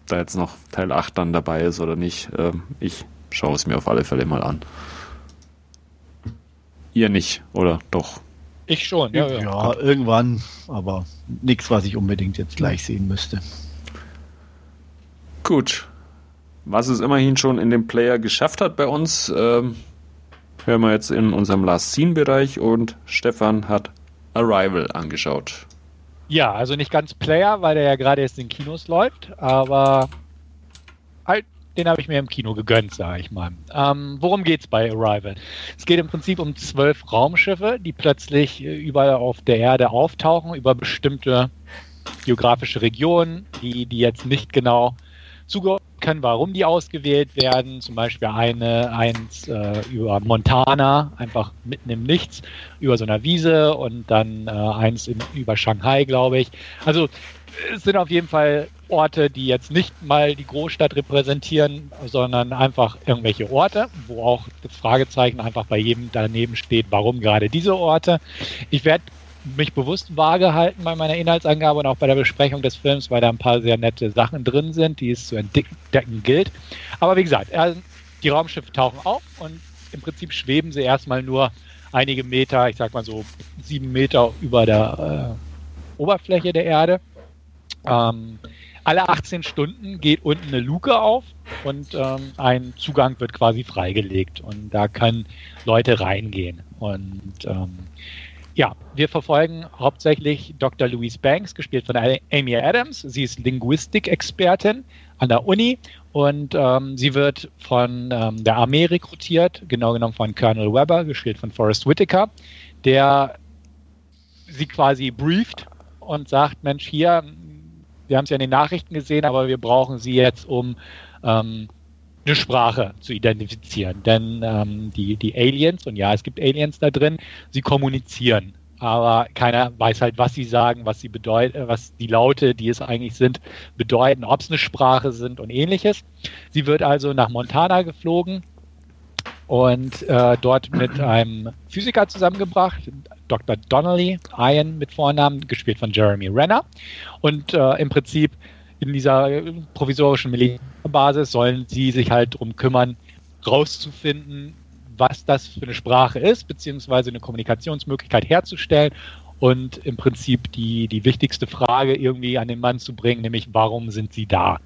da jetzt noch Teil 8 dann dabei ist oder nicht, äh, ich schaue es mir auf alle Fälle mal an. Ihr nicht, oder doch? Ich schon, ja, ja. ja irgendwann, aber nichts, was ich unbedingt jetzt gleich sehen müsste. Gut. Was es immerhin schon in dem Player geschafft hat bei uns, ähm, hören wir jetzt in unserem Last Scene-Bereich und Stefan hat Arrival angeschaut. Ja, also nicht ganz Player, weil der ja gerade erst in Kinos läuft, aber halt, den habe ich mir im Kino gegönnt, sage ich mal. Ähm, worum es bei Arrival? Es geht im Prinzip um zwölf Raumschiffe, die plötzlich äh, überall auf der Erde auftauchen, über bestimmte geografische Regionen, die, die jetzt nicht genau zugeordnet können, warum die ausgewählt werden. Zum Beispiel eine, eins äh, über Montana, einfach mitten im Nichts, über so einer Wiese und dann äh, eins in, über Shanghai, glaube ich. Also es sind auf jeden Fall Orte, die jetzt nicht mal die Großstadt repräsentieren, sondern einfach irgendwelche Orte, wo auch das Fragezeichen einfach bei jedem daneben steht, warum gerade diese Orte. Ich werde mich bewusst vage halten bei meiner Inhaltsangabe und auch bei der Besprechung des Films, weil da ein paar sehr nette Sachen drin sind, die es zu entdecken gilt. Aber wie gesagt, die Raumschiffe tauchen auf und im Prinzip schweben sie erstmal nur einige Meter, ich sag mal so sieben Meter über der äh, Oberfläche der Erde. Ähm, alle 18 Stunden geht unten eine Luke auf und ähm, ein Zugang wird quasi freigelegt und da können Leute reingehen. Und ähm, ja, wir verfolgen hauptsächlich Dr. Louise Banks, gespielt von Amy Adams. Sie ist Linguistik-Expertin an der Uni und ähm, sie wird von ähm, der Armee rekrutiert, genau genommen von Colonel Weber, gespielt von Forrest Whitaker, der sie quasi brieft und sagt, Mensch, hier, wir haben es ja in den Nachrichten gesehen, aber wir brauchen sie jetzt, um ähm, eine Sprache zu identifizieren. Denn ähm, die, die Aliens, und ja, es gibt Aliens da drin, sie kommunizieren aber keiner weiß halt, was sie sagen, was sie bedeuten, was die Laute, die es eigentlich sind, bedeuten, ob es eine Sprache sind und ähnliches. Sie wird also nach Montana geflogen und äh, dort mit einem Physiker zusammengebracht, Dr. Donnelly, Ian mit Vornamen, gespielt von Jeremy Renner. Und äh, im Prinzip in dieser provisorischen Militärbasis sollen sie sich halt darum kümmern, rauszufinden, was das für eine Sprache ist, beziehungsweise eine Kommunikationsmöglichkeit herzustellen und im Prinzip die, die wichtigste Frage irgendwie an den Mann zu bringen, nämlich warum sind sie da?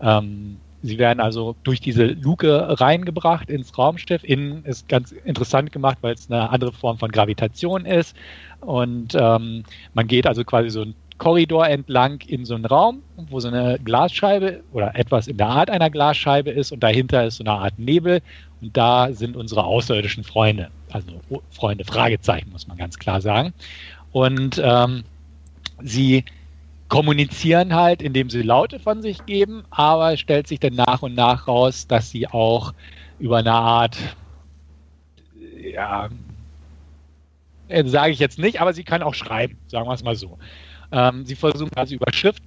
Ähm, sie werden also durch diese Luke reingebracht ins Raumschiff. Innen ist ganz interessant gemacht, weil es eine andere Form von Gravitation ist. Und ähm, man geht also quasi so ein Korridor entlang in so einen Raum, wo so eine Glasscheibe oder etwas in der Art einer Glasscheibe ist und dahinter ist so eine Art Nebel und da sind unsere außerirdischen Freunde, also Freunde, Fragezeichen muss man ganz klar sagen. Und ähm, sie kommunizieren halt, indem sie Laute von sich geben, aber es stellt sich dann nach und nach raus, dass sie auch über eine Art, ja, äh, sage ich jetzt nicht, aber sie kann auch schreiben, sagen wir es mal so. Ähm, sie versuchen also über Schrift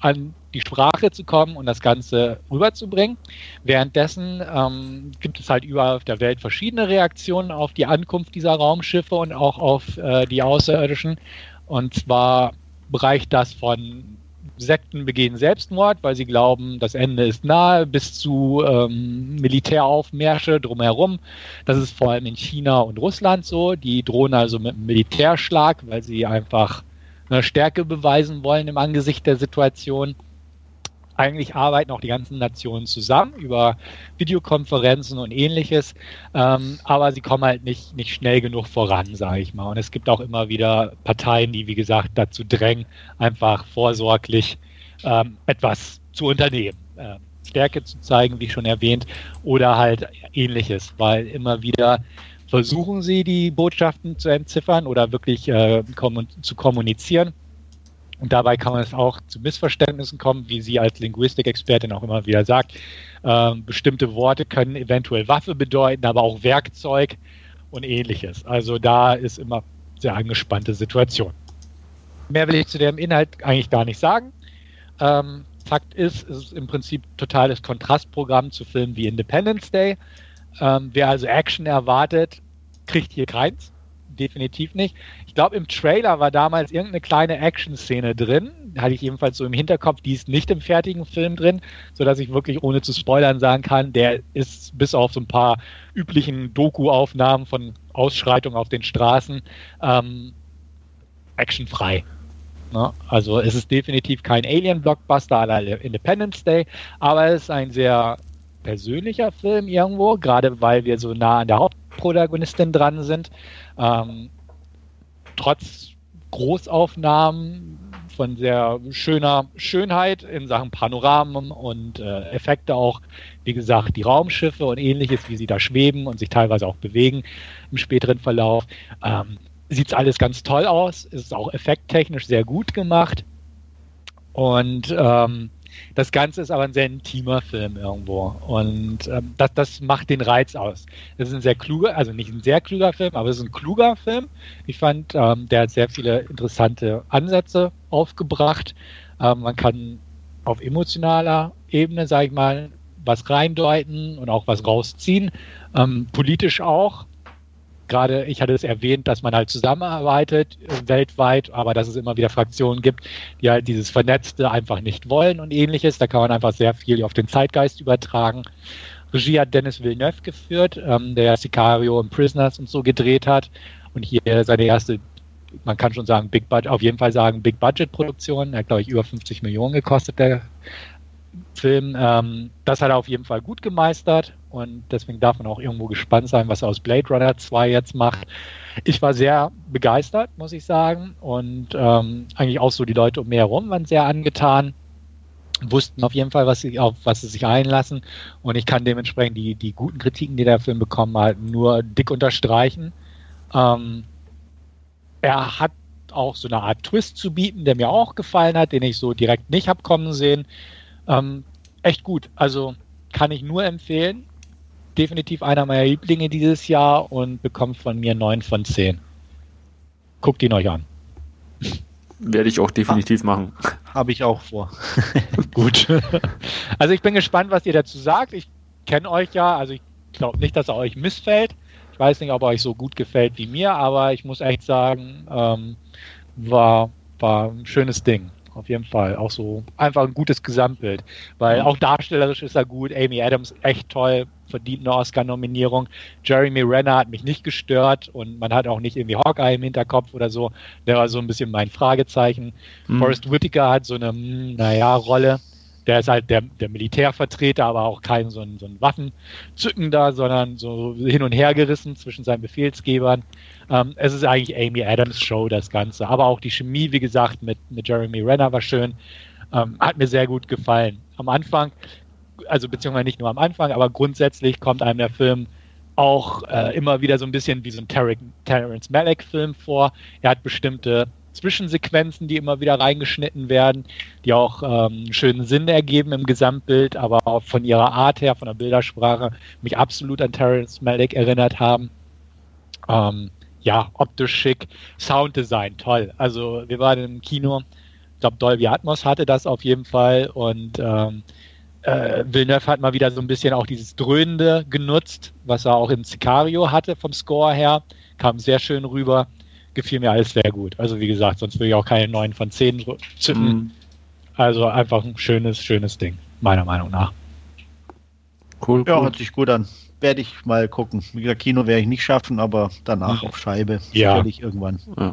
an die Sprache zu kommen und das Ganze rüberzubringen. Währenddessen ähm, gibt es halt überall auf der Welt verschiedene Reaktionen auf die Ankunft dieser Raumschiffe und auch auf äh, die Außerirdischen. Und zwar reicht das von Sekten begehen Selbstmord, weil sie glauben, das Ende ist nahe, bis zu ähm, Militäraufmärsche drumherum. Das ist vor allem in China und Russland so. Die drohen also mit einem Militärschlag, weil sie einfach eine Stärke beweisen wollen im Angesicht der Situation. Eigentlich arbeiten auch die ganzen Nationen zusammen über Videokonferenzen und ähnliches, ähm, aber sie kommen halt nicht, nicht schnell genug voran, sage ich mal. Und es gibt auch immer wieder Parteien, die, wie gesagt, dazu drängen, einfach vorsorglich ähm, etwas zu unternehmen. Ähm, Stärke zu zeigen, wie schon erwähnt, oder halt ähnliches, weil immer wieder versuchen sie, die Botschaften zu entziffern oder wirklich äh, kommun zu kommunizieren. Und dabei kann es auch zu Missverständnissen kommen, wie sie als Linguistikexpertin auch immer wieder sagt. Ähm, bestimmte Worte können eventuell Waffe bedeuten, aber auch Werkzeug und ähnliches. Also da ist immer sehr angespannte Situation. Mehr will ich zu dem Inhalt eigentlich gar nicht sagen. Ähm, Fakt ist, es ist im Prinzip totales Kontrastprogramm zu Filmen wie Independence Day. Ähm, wer also Action erwartet, kriegt hier keins. Definitiv nicht. Ich glaube, im Trailer war damals irgendeine kleine Action-Szene drin. Hatte ich jedenfalls so im Hinterkopf. Die ist nicht im fertigen Film drin, sodass ich wirklich ohne zu spoilern sagen kann, der ist bis auf so ein paar üblichen Doku-Aufnahmen von Ausschreitungen auf den Straßen ähm, actionfrei. Ne? Also es ist definitiv kein Alien-Blockbuster la Independence Day, aber es ist ein sehr persönlicher Film irgendwo, gerade weil wir so nah an der Hauptprotagonistin dran sind. Ähm, trotz Großaufnahmen von sehr schöner Schönheit in Sachen Panoramen und äh, Effekte auch, wie gesagt, die Raumschiffe und ähnliches, wie sie da schweben und sich teilweise auch bewegen im späteren Verlauf. Ähm, Sieht alles ganz toll aus, ist auch effekttechnisch sehr gut gemacht. Und ähm, das Ganze ist aber ein sehr intimer Film irgendwo. Und ähm, das, das macht den Reiz aus. Das ist ein sehr kluger, also nicht ein sehr kluger Film, aber es ist ein kluger Film. Ich fand, ähm, der hat sehr viele interessante Ansätze aufgebracht. Ähm, man kann auf emotionaler Ebene, sage ich mal, was reindeuten und auch was rausziehen. Ähm, politisch auch gerade, ich hatte es erwähnt, dass man halt zusammenarbeitet äh, weltweit, aber dass es immer wieder Fraktionen gibt, die halt dieses Vernetzte einfach nicht wollen und ähnliches. Da kann man einfach sehr viel auf den Zeitgeist übertragen. Regie hat Dennis Villeneuve geführt, ähm, der Sicario und Prisoners und so gedreht hat. Und hier seine erste, man kann schon sagen, Big Budget, auf jeden Fall sagen, Big Budget Produktion. Er hat, glaube ich, über 50 Millionen gekostet, der Film. Ähm, das hat er auf jeden Fall gut gemeistert und deswegen darf man auch irgendwo gespannt sein, was er aus Blade Runner 2 jetzt macht. Ich war sehr begeistert, muss ich sagen. Und ähm, eigentlich auch so die Leute um mir herum waren sehr angetan, wussten auf jeden Fall, was sie, auf was sie sich einlassen. Und ich kann dementsprechend die, die guten Kritiken, die der Film bekommen hat, nur dick unterstreichen. Ähm, er hat auch so eine Art Twist zu bieten, der mir auch gefallen hat, den ich so direkt nicht habe kommen sehen. Ähm, echt gut. Also kann ich nur empfehlen definitiv einer meiner Lieblinge dieses Jahr und bekommt von mir 9 von 10. guckt ihn euch an. Werde ich auch definitiv machen. Habe ich auch vor. Gut. Also ich bin gespannt, was ihr dazu sagt. Ich kenne euch ja, also ich glaube nicht, dass er euch missfällt. Ich weiß nicht, ob er euch so gut gefällt wie mir, aber ich muss echt sagen, ähm, war, war ein schönes Ding auf jeden Fall. Auch so einfach ein gutes Gesamtbild. Weil auch darstellerisch ist er gut. Amy Adams echt toll, verdient eine Oscar-Nominierung. Jeremy Renner hat mich nicht gestört und man hat auch nicht irgendwie Hawkeye im Hinterkopf oder so. Der war so ein bisschen mein Fragezeichen. Mhm. Forrest Whitaker hat so eine, hm, naja, Rolle. Der ist halt der, der Militärvertreter, aber auch kein so ein, so ein Waffenzückender, sondern so hin und her gerissen zwischen seinen Befehlsgebern. Ähm, es ist eigentlich Amy Adams Show, das Ganze. Aber auch die Chemie, wie gesagt, mit, mit Jeremy Renner war schön. Ähm, hat mir sehr gut gefallen. Am Anfang, also beziehungsweise nicht nur am Anfang, aber grundsätzlich kommt einem der Film auch äh, immer wieder so ein bisschen wie so ein Ter Terrence Malick-Film vor. Er hat bestimmte Zwischensequenzen, die immer wieder reingeschnitten werden, die auch ähm, einen schönen Sinn ergeben im Gesamtbild, aber auch von ihrer Art her, von der Bildersprache, mich absolut an Terrence Malick erinnert haben. Ähm, ja, optisch schick, Sounddesign toll. Also wir waren im Kino, ich glaube Dolby Atmos hatte das auf jeden Fall und ähm, äh, Villeneuve hat mal wieder so ein bisschen auch dieses Dröhnende genutzt, was er auch in Sicario hatte vom Score her, kam sehr schön rüber, gefiel mir alles sehr gut. Also wie gesagt, sonst würde ich auch keine 9 von 10 zünden. Mhm. Also einfach ein schönes, schönes Ding, meiner Meinung nach. Cool, ja, cool. hört sich gut an werde ich mal gucken. Wie gesagt, Kino werde ich nicht schaffen, aber danach auf Scheibe. Ja. Sicherlich irgendwann. Ja.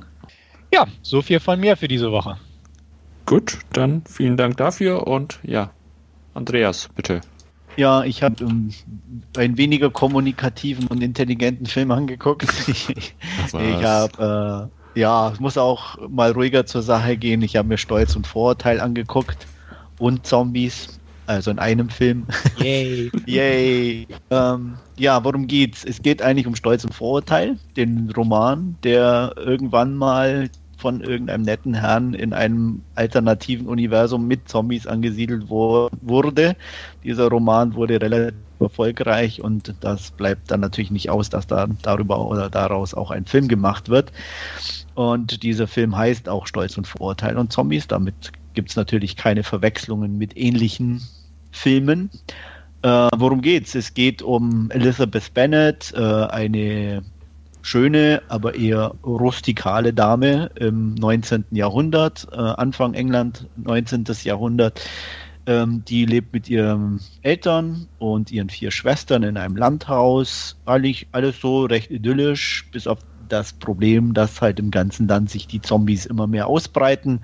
ja, so viel von mir für diese Woche. Gut, dann vielen Dank dafür und ja, Andreas, bitte. Ja, ich habe um, einen weniger kommunikativen und intelligenten Film angeguckt. ich habe, äh, ja, es muss auch mal ruhiger zur Sache gehen. Ich habe mir Stolz und Vorurteil angeguckt und Zombies also in einem Film. Yay. Yay. Ähm, ja, worum geht's? Es geht eigentlich um Stolz und Vorurteil, den Roman, der irgendwann mal von irgendeinem netten Herrn in einem alternativen Universum mit Zombies angesiedelt wo wurde. Dieser Roman wurde relativ erfolgreich und das bleibt dann natürlich nicht aus, dass da darüber oder daraus auch ein Film gemacht wird. Und dieser Film heißt auch Stolz und Vorurteil und Zombies. Damit gibt es natürlich keine Verwechslungen mit ähnlichen Filmen. Äh, worum geht's? Es geht um Elizabeth Bennet, äh, eine schöne, aber eher rustikale Dame im 19. Jahrhundert, äh, Anfang England, 19. Jahrhundert. Ähm, die lebt mit ihren Eltern und ihren vier Schwestern in einem Landhaus. Eigentlich alles so recht idyllisch, bis auf das Problem, dass halt im ganzen Land sich die Zombies immer mehr ausbreiten.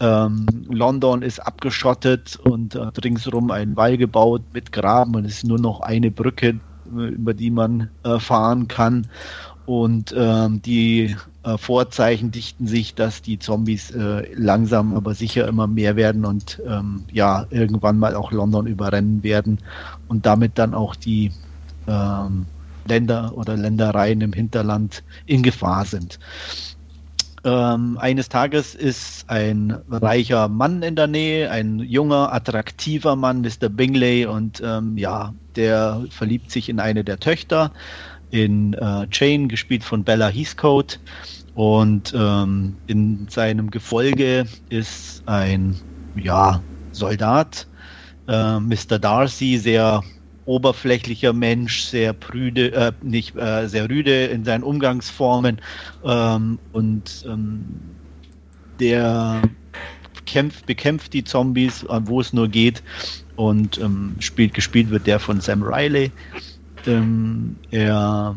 Ähm, London ist abgeschottet und äh, ringsherum ein Wall gebaut mit Graben und es ist nur noch eine Brücke, äh, über die man äh, fahren kann. Und ähm, die äh, Vorzeichen dichten sich, dass die Zombies äh, langsam aber sicher immer mehr werden und ähm, ja, irgendwann mal auch London überrennen werden und damit dann auch die ähm, Länder oder Ländereien im Hinterland in Gefahr sind. Ähm, eines Tages ist ein reicher Mann in der Nähe, ein junger, attraktiver Mann, Mr. Bingley, und ähm, ja, der verliebt sich in eine der Töchter, in äh, Jane, gespielt von Bella Heathcote. Und ähm, in seinem Gefolge ist ein ja, Soldat, äh, Mr. Darcy, sehr oberflächlicher Mensch, sehr prüde, äh, nicht äh, sehr rüde in seinen Umgangsformen ähm, und ähm, der kämpft, bekämpft die Zombies, äh, wo es nur geht und ähm, spielt, gespielt wird der von Sam Riley. Ähm, er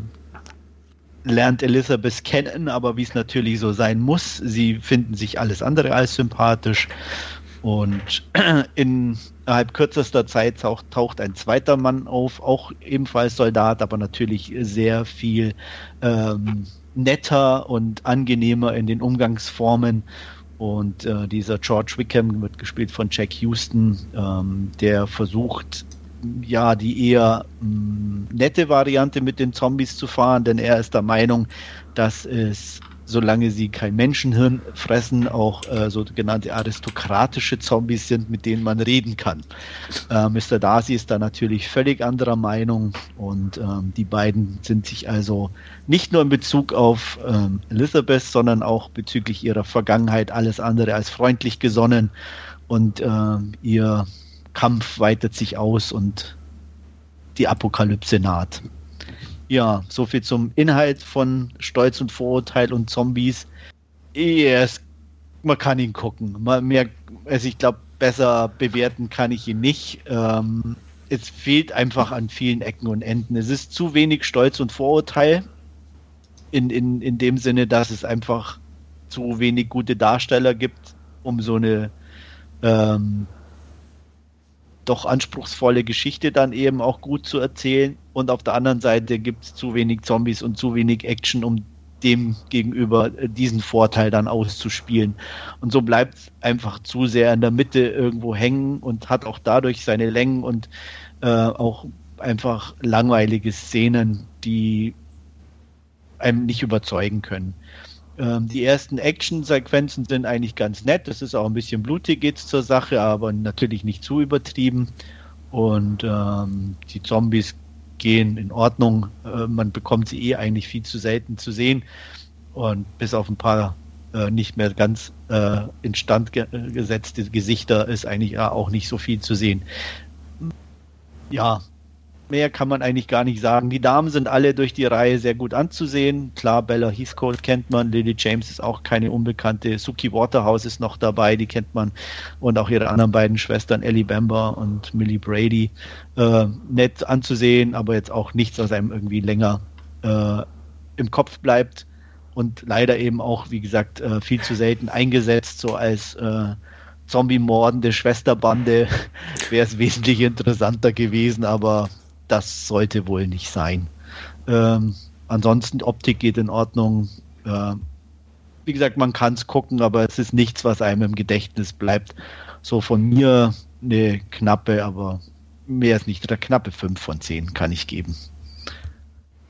lernt Elizabeth kennen, aber wie es natürlich so sein muss, sie finden sich alles andere als sympathisch und innerhalb kürzester Zeit taucht, ein zweiter Mann auf, auch ebenfalls Soldat, aber natürlich sehr viel ähm, netter und angenehmer in den Umgangsformen. Und äh, dieser George Wickham wird gespielt von Jack Houston, ähm, der versucht, ja, die eher mh, mm, nette Variante mit den Zombies zu fahren, denn er ist der Meinung, dass es solange sie kein Menschenhirn fressen, auch äh, sogenannte aristokratische Zombies sind, mit denen man reden kann. Äh, Mr. Darcy ist da natürlich völlig anderer Meinung und ähm, die beiden sind sich also nicht nur in Bezug auf ähm, Elizabeth, sondern auch bezüglich ihrer Vergangenheit alles andere als freundlich gesonnen und äh, ihr Kampf weitet sich aus und die Apokalypse naht. Ja, so viel zum Inhalt von Stolz und Vorurteil und Zombies. Yes, man kann ihn gucken. Mal mehr, also ich glaube, besser bewerten kann ich ihn nicht. Ähm, es fehlt einfach an vielen Ecken und Enden. Es ist zu wenig Stolz und Vorurteil. In, in, in dem Sinne, dass es einfach zu wenig gute Darsteller gibt, um so eine ähm, doch anspruchsvolle Geschichte dann eben auch gut zu erzählen. Und auf der anderen Seite gibt es zu wenig Zombies und zu wenig Action, um dem gegenüber äh, diesen Vorteil dann auszuspielen. Und so bleibt es einfach zu sehr in der Mitte irgendwo hängen und hat auch dadurch seine Längen und äh, auch einfach langweilige Szenen, die einem nicht überzeugen können. Ähm, die ersten Action-Sequenzen sind eigentlich ganz nett. Das ist auch ein bisschen blutig geht's zur Sache, aber natürlich nicht zu übertrieben. Und ähm, die Zombies gehen in Ordnung. Äh, man bekommt sie eh eigentlich viel zu selten zu sehen. Und bis auf ein paar äh, nicht mehr ganz äh, instand ge gesetzte Gesichter ist eigentlich auch nicht so viel zu sehen. Ja, mehr kann man eigentlich gar nicht sagen. Die Damen sind alle durch die Reihe sehr gut anzusehen. Klar, Bella Heathcote kennt man, Lily James ist auch keine unbekannte, Suki Waterhouse ist noch dabei, die kennt man und auch ihre anderen beiden Schwestern Ellie Bamber und Millie Brady. Äh, nett anzusehen, aber jetzt auch nichts, was einem irgendwie länger äh, im Kopf bleibt und leider eben auch, wie gesagt, äh, viel zu selten eingesetzt, so als äh, Zombie-mordende Schwesterbande wäre es wesentlich interessanter gewesen, aber das sollte wohl nicht sein. Ähm, ansonsten, Optik geht in Ordnung. Äh, wie gesagt, man kann es gucken, aber es ist nichts, was einem im Gedächtnis bleibt. So von mir eine knappe, aber mehr ist nicht. Eine knappe 5 von 10 kann ich geben.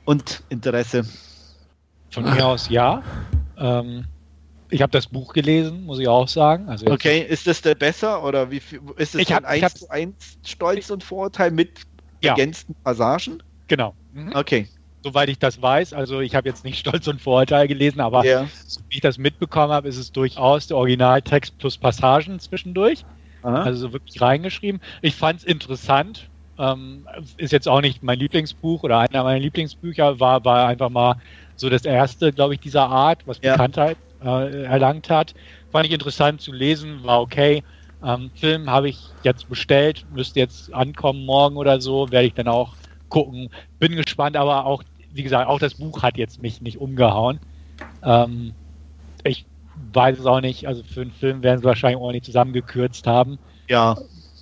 Und Interesse? Von mir aus ja. Ähm, ich habe das Buch gelesen, muss ich auch sagen. Also okay, ist das der besser oder wie viel, ist es ein 1 zu 1 Stolz und Vorurteil mit ja. ergänzten Passagen? Genau. Mhm. Okay. Soweit ich das weiß, also ich habe jetzt nicht Stolz und Vorurteil gelesen, aber ja. so wie ich das mitbekommen habe, ist es durchaus der Originaltext plus Passagen zwischendurch. Aha. Also so wirklich reingeschrieben. Ich fand es interessant. Ähm, ist jetzt auch nicht mein Lieblingsbuch oder einer meiner Lieblingsbücher, war, war einfach mal so das erste, glaube ich, dieser Art, was ja. Bekanntheit äh, erlangt hat. Fand ich interessant zu lesen, war okay. Ähm, Film habe ich jetzt bestellt, müsste jetzt ankommen morgen oder so, werde ich dann auch gucken. Bin gespannt, aber auch, wie gesagt, auch das Buch hat jetzt mich nicht umgehauen. Ähm, ich weiß es auch nicht, also für einen Film werden sie wahrscheinlich auch nicht zusammengekürzt haben. Ja.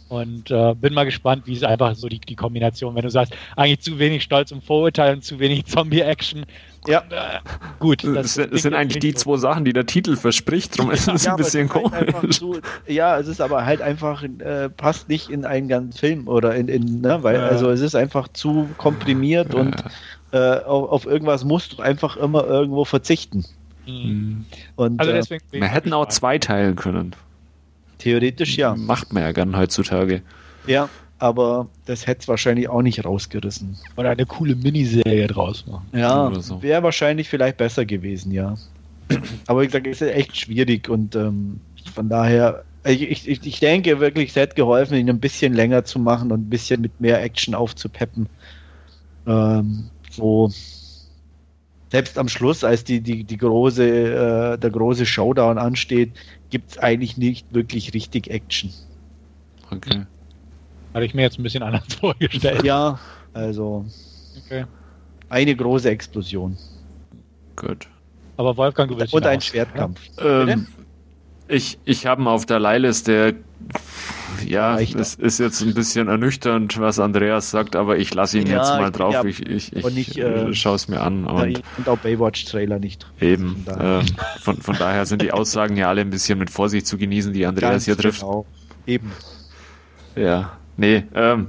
Und äh, bin mal gespannt, wie es einfach so die, die Kombination, wenn du sagst, eigentlich zu wenig Stolz und Vorurteil und zu wenig Zombie-Action. Ja. Äh, gut. Das, das sind eigentlich die zwei Sachen, die der Titel verspricht, darum ist es ja, ein bisschen halt komisch. Halt ja, es ist aber halt einfach, äh, passt nicht in einen ganzen Film oder in, in ne, weil, also es ist einfach zu komprimiert und äh, auf, auf, irgendwas musst du einfach immer irgendwo verzichten. Mhm. Und, also äh, deswegen wir hätten auch zwei teilen können. Theoretisch ja. Macht man ja gern heutzutage. Ja, aber das hätte es wahrscheinlich auch nicht rausgerissen. Oder eine coole Miniserie draus machen. Ja, so. wäre wahrscheinlich vielleicht besser gewesen, ja. aber wie gesagt, es ist echt schwierig und ähm, von daher, ich, ich, ich denke wirklich, es hätte geholfen, ihn ein bisschen länger zu machen und ein bisschen mit mehr Action aufzupeppen. Ähm, so selbst am Schluss, als die, die, die große, äh, der große Showdown ansteht, gibt es eigentlich nicht wirklich richtig Action. Okay. Hatte ich mir jetzt ein bisschen anders vorgestellt. Ja, also. Okay. Eine große Explosion. Gut. Aber Wolfgang, du willst Und ein Schwertkampf. Ähm, ich ich habe auf der Leihliste ja, es ist jetzt ein bisschen ernüchternd, was Andreas sagt, aber ich lasse ihn ja, jetzt mal drauf. Ja, ich ich, ich äh, schaue es mir an. Und, und auch Baywatch-Trailer nicht. Eben. Von daher. Äh, von, von daher sind die Aussagen ja alle ein bisschen mit Vorsicht zu genießen, die Andreas Ganz hier trifft. Genau. Eben. Ja. Nee, ähm,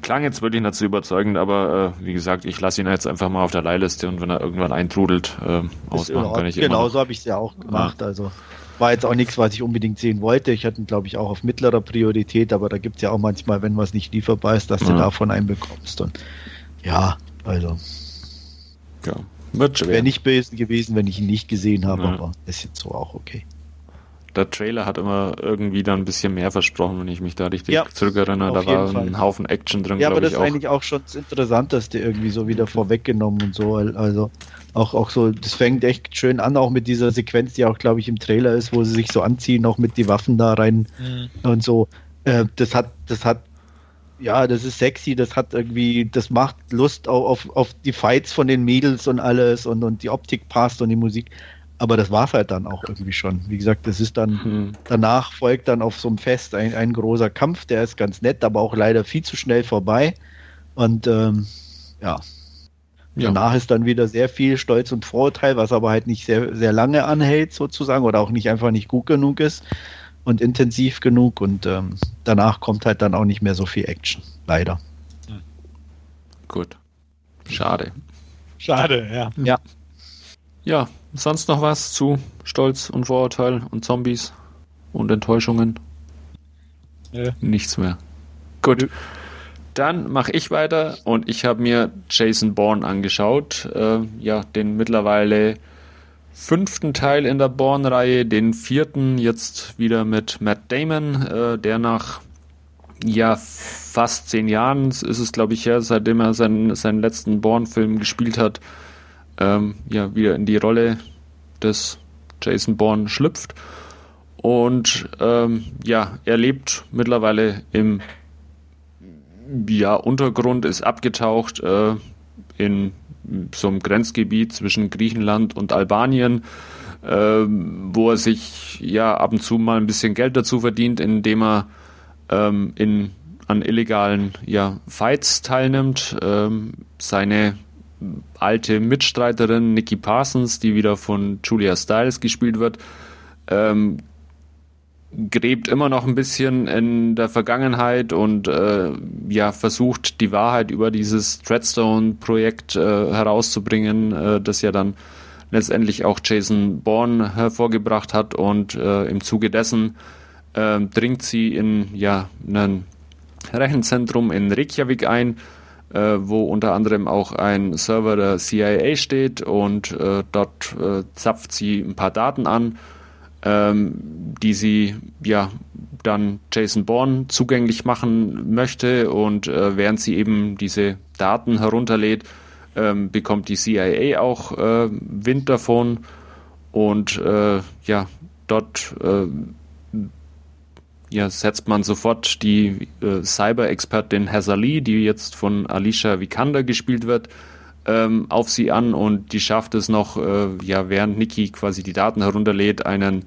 klang jetzt wirklich nicht so überzeugend, aber äh, wie gesagt, ich lasse ihn jetzt einfach mal auf der Leihliste und wenn er irgendwann eintrudelt, äh, ausmachen kann ich genau, immer. Genau, so habe ich es ja auch gemacht. Ja. Also war jetzt auch nichts, was ich unbedingt sehen wollte. Ich hatte ihn, glaube ich, auch auf mittlerer Priorität, aber da gibt es ja auch manchmal, wenn was nicht lieferbar ist, dass ja. du davon einen bekommst. Und ja, also. Ja, wird schwer. Wäre nicht böse gewesen, wenn ich ihn nicht gesehen habe, ja. aber ist jetzt so auch okay der Trailer hat immer irgendwie dann ein bisschen mehr versprochen, wenn ich mich da richtig ja, zurückerinnere. Da war Fall. ein Haufen Action drin. Ja, aber das ist eigentlich auch schon das Interessanteste irgendwie so wieder vorweggenommen und so. Also auch, auch so, das fängt echt schön an, auch mit dieser Sequenz, die auch, glaube ich, im Trailer ist, wo sie sich so anziehen, auch mit die Waffen da rein mhm. und so. Äh, das hat, das hat ja, das ist sexy, das hat irgendwie, das macht Lust auf, auf, auf die Fights von den Mädels und alles und, und die Optik passt und die Musik. Aber das war es halt dann auch irgendwie schon. Wie gesagt, das ist dann, hm. danach folgt dann auf so einem Fest ein, ein großer Kampf, der ist ganz nett, aber auch leider viel zu schnell vorbei. Und ähm, ja. Ja. Danach ist dann wieder sehr viel Stolz und Vorurteil, was aber halt nicht sehr, sehr lange anhält, sozusagen, oder auch nicht einfach nicht gut genug ist und intensiv genug. Und ähm, danach kommt halt dann auch nicht mehr so viel Action. Leider. Gut. Schade. Schade, ja. Ja. Ja, sonst noch was zu Stolz und Vorurteil und Zombies und Enttäuschungen? Ja. Nichts mehr. Gut. Dann mache ich weiter und ich habe mir Jason Bourne angeschaut. Äh, ja, den mittlerweile fünften Teil in der Bourne-Reihe, den vierten jetzt wieder mit Matt Damon, äh, der nach ja fast zehn Jahren ist es, glaube ich, ja, seitdem er seinen, seinen letzten Bourne-Film gespielt hat, ähm, ja, wieder in die Rolle des Jason Bourne schlüpft. Und ähm, ja, er lebt mittlerweile im ja, Untergrund, ist abgetaucht äh, in so einem Grenzgebiet zwischen Griechenland und Albanien, äh, wo er sich ja ab und zu mal ein bisschen Geld dazu verdient, indem er ähm, in, an illegalen ja, Fights teilnimmt. Ähm, seine alte Mitstreiterin Nikki Parsons, die wieder von Julia Stiles gespielt wird, ähm, gräbt immer noch ein bisschen in der Vergangenheit und äh, ja versucht die Wahrheit über dieses Treadstone-Projekt äh, herauszubringen, äh, das ja dann letztendlich auch Jason Bourne hervorgebracht hat und äh, im Zuge dessen äh, dringt sie in ja ein Rechenzentrum in Reykjavik ein äh, wo unter anderem auch ein Server der CIA steht und dort zapft sie ein paar Daten an, ähm, die sie ja dann Jason Bourne zugänglich machen möchte und äh, während sie eben diese Daten herunterlädt, ähm, bekommt die CIA auch äh, Wind davon und äh, ja, dort ja, setzt man sofort die äh, Cyber-Expertin Hazali, die jetzt von Alicia Vikander gespielt wird, ähm, auf sie an und die schafft es noch, äh, ja, während Niki quasi die Daten herunterlädt, einen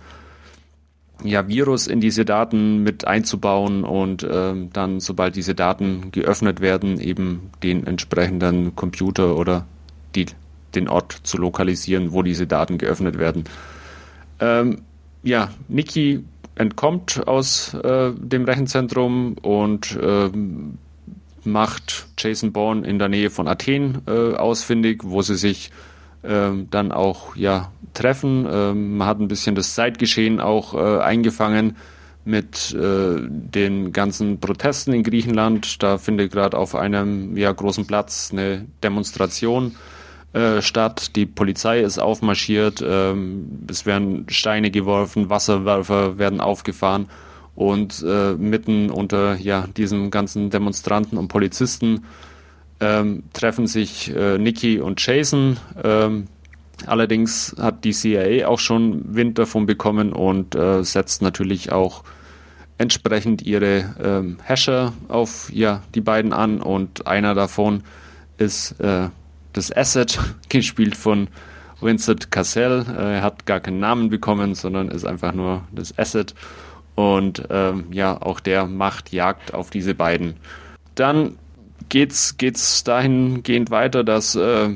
ja, Virus in diese Daten mit einzubauen und ähm, dann, sobald diese Daten geöffnet werden, eben den entsprechenden Computer oder die, den Ort zu lokalisieren, wo diese Daten geöffnet werden. Ähm, ja, Niki entkommt aus äh, dem Rechenzentrum und äh, macht Jason Bourne in der Nähe von Athen äh, ausfindig, wo sie sich ähm, dann auch ja treffen. Ähm, man hat ein bisschen das Zeitgeschehen auch äh, eingefangen mit äh, den ganzen Protesten in Griechenland. Da findet gerade auf einem ja, großen Platz eine Demonstration äh, statt. Die Polizei ist aufmarschiert, ähm, es werden Steine geworfen, Wasserwerfer werden aufgefahren und äh, mitten unter ja, diesen ganzen Demonstranten und Polizisten ähm, treffen sich äh, Nikki und Jason. Ähm, allerdings hat die CIA auch schon Wind davon bekommen und äh, setzt natürlich auch entsprechend ihre ähm, Hasher auf ja, die beiden an und einer davon ist äh, das Asset, gespielt von Vincent Cassell. Äh, er hat gar keinen Namen bekommen, sondern ist einfach nur das Asset. Und ähm, ja, auch der macht Jagd auf diese beiden. Dann geht's, geht's dahingehend weiter, dass äh,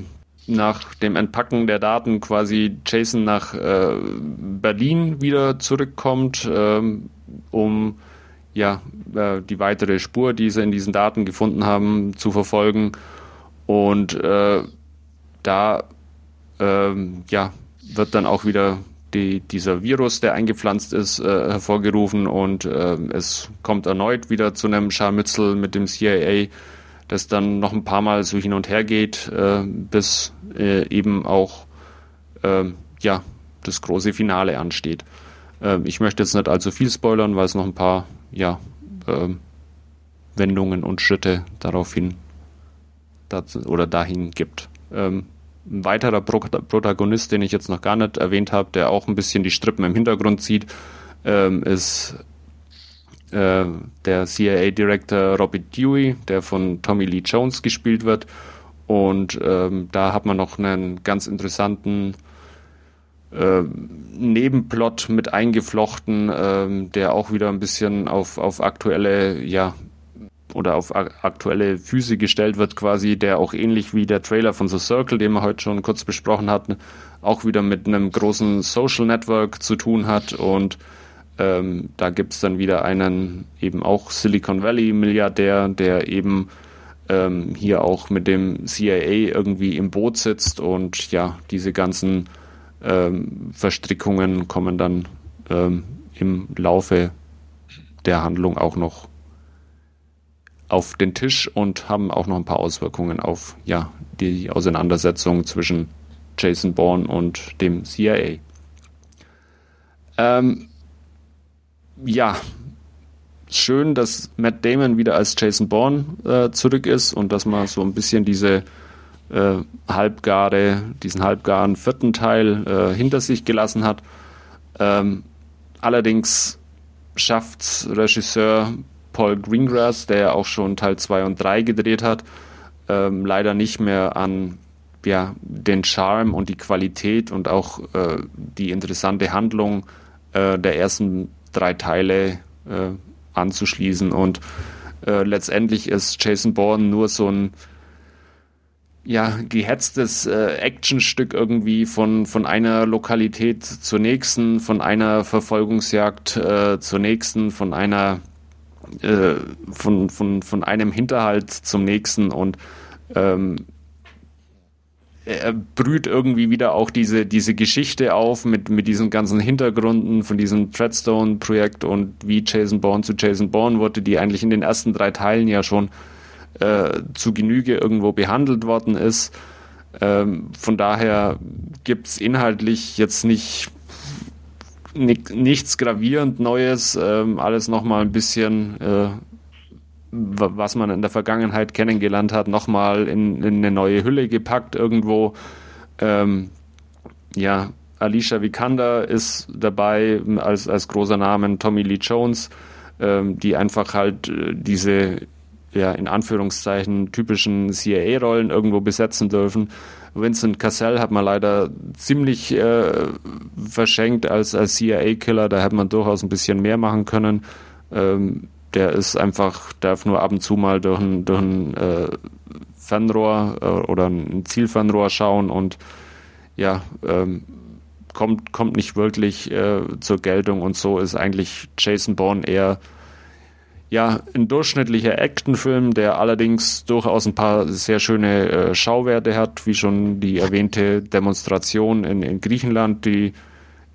nach dem Entpacken der Daten quasi Jason nach äh, Berlin wieder zurückkommt, ähm, um ja, äh, die weitere Spur, die sie in diesen Daten gefunden haben, zu verfolgen. Und äh, da ähm, ja, wird dann auch wieder die, dieser Virus, der eingepflanzt ist, äh, hervorgerufen und äh, es kommt erneut wieder zu einem Scharmützel mit dem CIA, das dann noch ein paar Mal so hin und her geht, äh, bis äh, eben auch ähm, ja, das große Finale ansteht. Ähm, ich möchte jetzt nicht allzu viel spoilern, weil es noch ein paar ja, ähm, Wendungen und Schritte daraufhin oder dahin gibt. Ähm, ein weiterer Pro Protagonist, den ich jetzt noch gar nicht erwähnt habe, der auch ein bisschen die Strippen im Hintergrund zieht, ähm, ist äh, der CIA-Director Robert Dewey, der von Tommy Lee Jones gespielt wird. Und ähm, da hat man noch einen ganz interessanten äh, Nebenplot mit eingeflochten, äh, der auch wieder ein bisschen auf, auf aktuelle ja, oder auf aktuelle Füße gestellt wird, quasi, der auch ähnlich wie der Trailer von The Circle, den wir heute schon kurz besprochen hatten, auch wieder mit einem großen Social Network zu tun hat. Und ähm, da gibt's dann wieder einen eben auch Silicon Valley Milliardär, der eben ähm, hier auch mit dem CIA irgendwie im Boot sitzt. Und ja, diese ganzen ähm, Verstrickungen kommen dann ähm, im Laufe der Handlung auch noch auf den Tisch und haben auch noch ein paar Auswirkungen auf ja, die Auseinandersetzung zwischen Jason Bourne und dem CIA. Ähm, ja, schön, dass Matt Damon wieder als Jason Bourne äh, zurück ist und dass man so ein bisschen diese äh, halbgare, diesen halbgaren vierten Teil äh, hinter sich gelassen hat. Ähm, allerdings schafft Regisseur Paul Greengrass, der ja auch schon Teil 2 und 3 gedreht hat, ähm, leider nicht mehr an ja, den Charme und die Qualität und auch äh, die interessante Handlung äh, der ersten drei Teile äh, anzuschließen. Und äh, letztendlich ist Jason Bourne nur so ein ja, gehetztes äh, Actionstück irgendwie von, von einer Lokalität zur nächsten, von einer Verfolgungsjagd äh, zur nächsten, von einer äh, von, von, von einem Hinterhalt zum nächsten und ähm, er brüht irgendwie wieder auch diese, diese Geschichte auf mit, mit diesen ganzen Hintergründen von diesem Treadstone-Projekt und wie Jason Bourne zu Jason Bourne wurde, die eigentlich in den ersten drei Teilen ja schon äh, zu Genüge irgendwo behandelt worden ist. Ähm, von daher gibt es inhaltlich jetzt nicht nichts gravierend Neues, ähm, alles nochmal ein bisschen, äh, was man in der Vergangenheit kennengelernt hat, nochmal in, in eine neue Hülle gepackt irgendwo. Ähm, ja, Alicia Vikander ist dabei als, als großer Name, Tommy Lee Jones, ähm, die einfach halt äh, diese, ja, in Anführungszeichen typischen CIA-Rollen irgendwo besetzen dürfen. Vincent Cassell hat man leider ziemlich äh, verschenkt als, als CIA-Killer. Da hätte man durchaus ein bisschen mehr machen können. Ähm, der ist einfach, darf nur ab und zu mal durch ein, durch ein äh, Fernrohr äh, oder ein Zielfernrohr schauen und ja, ähm, kommt, kommt nicht wirklich äh, zur Geltung und so ist eigentlich Jason Bourne eher ja, ein durchschnittlicher Actionfilm, der allerdings durchaus ein paar sehr schöne äh, Schauwerte hat, wie schon die erwähnte Demonstration in, in Griechenland, die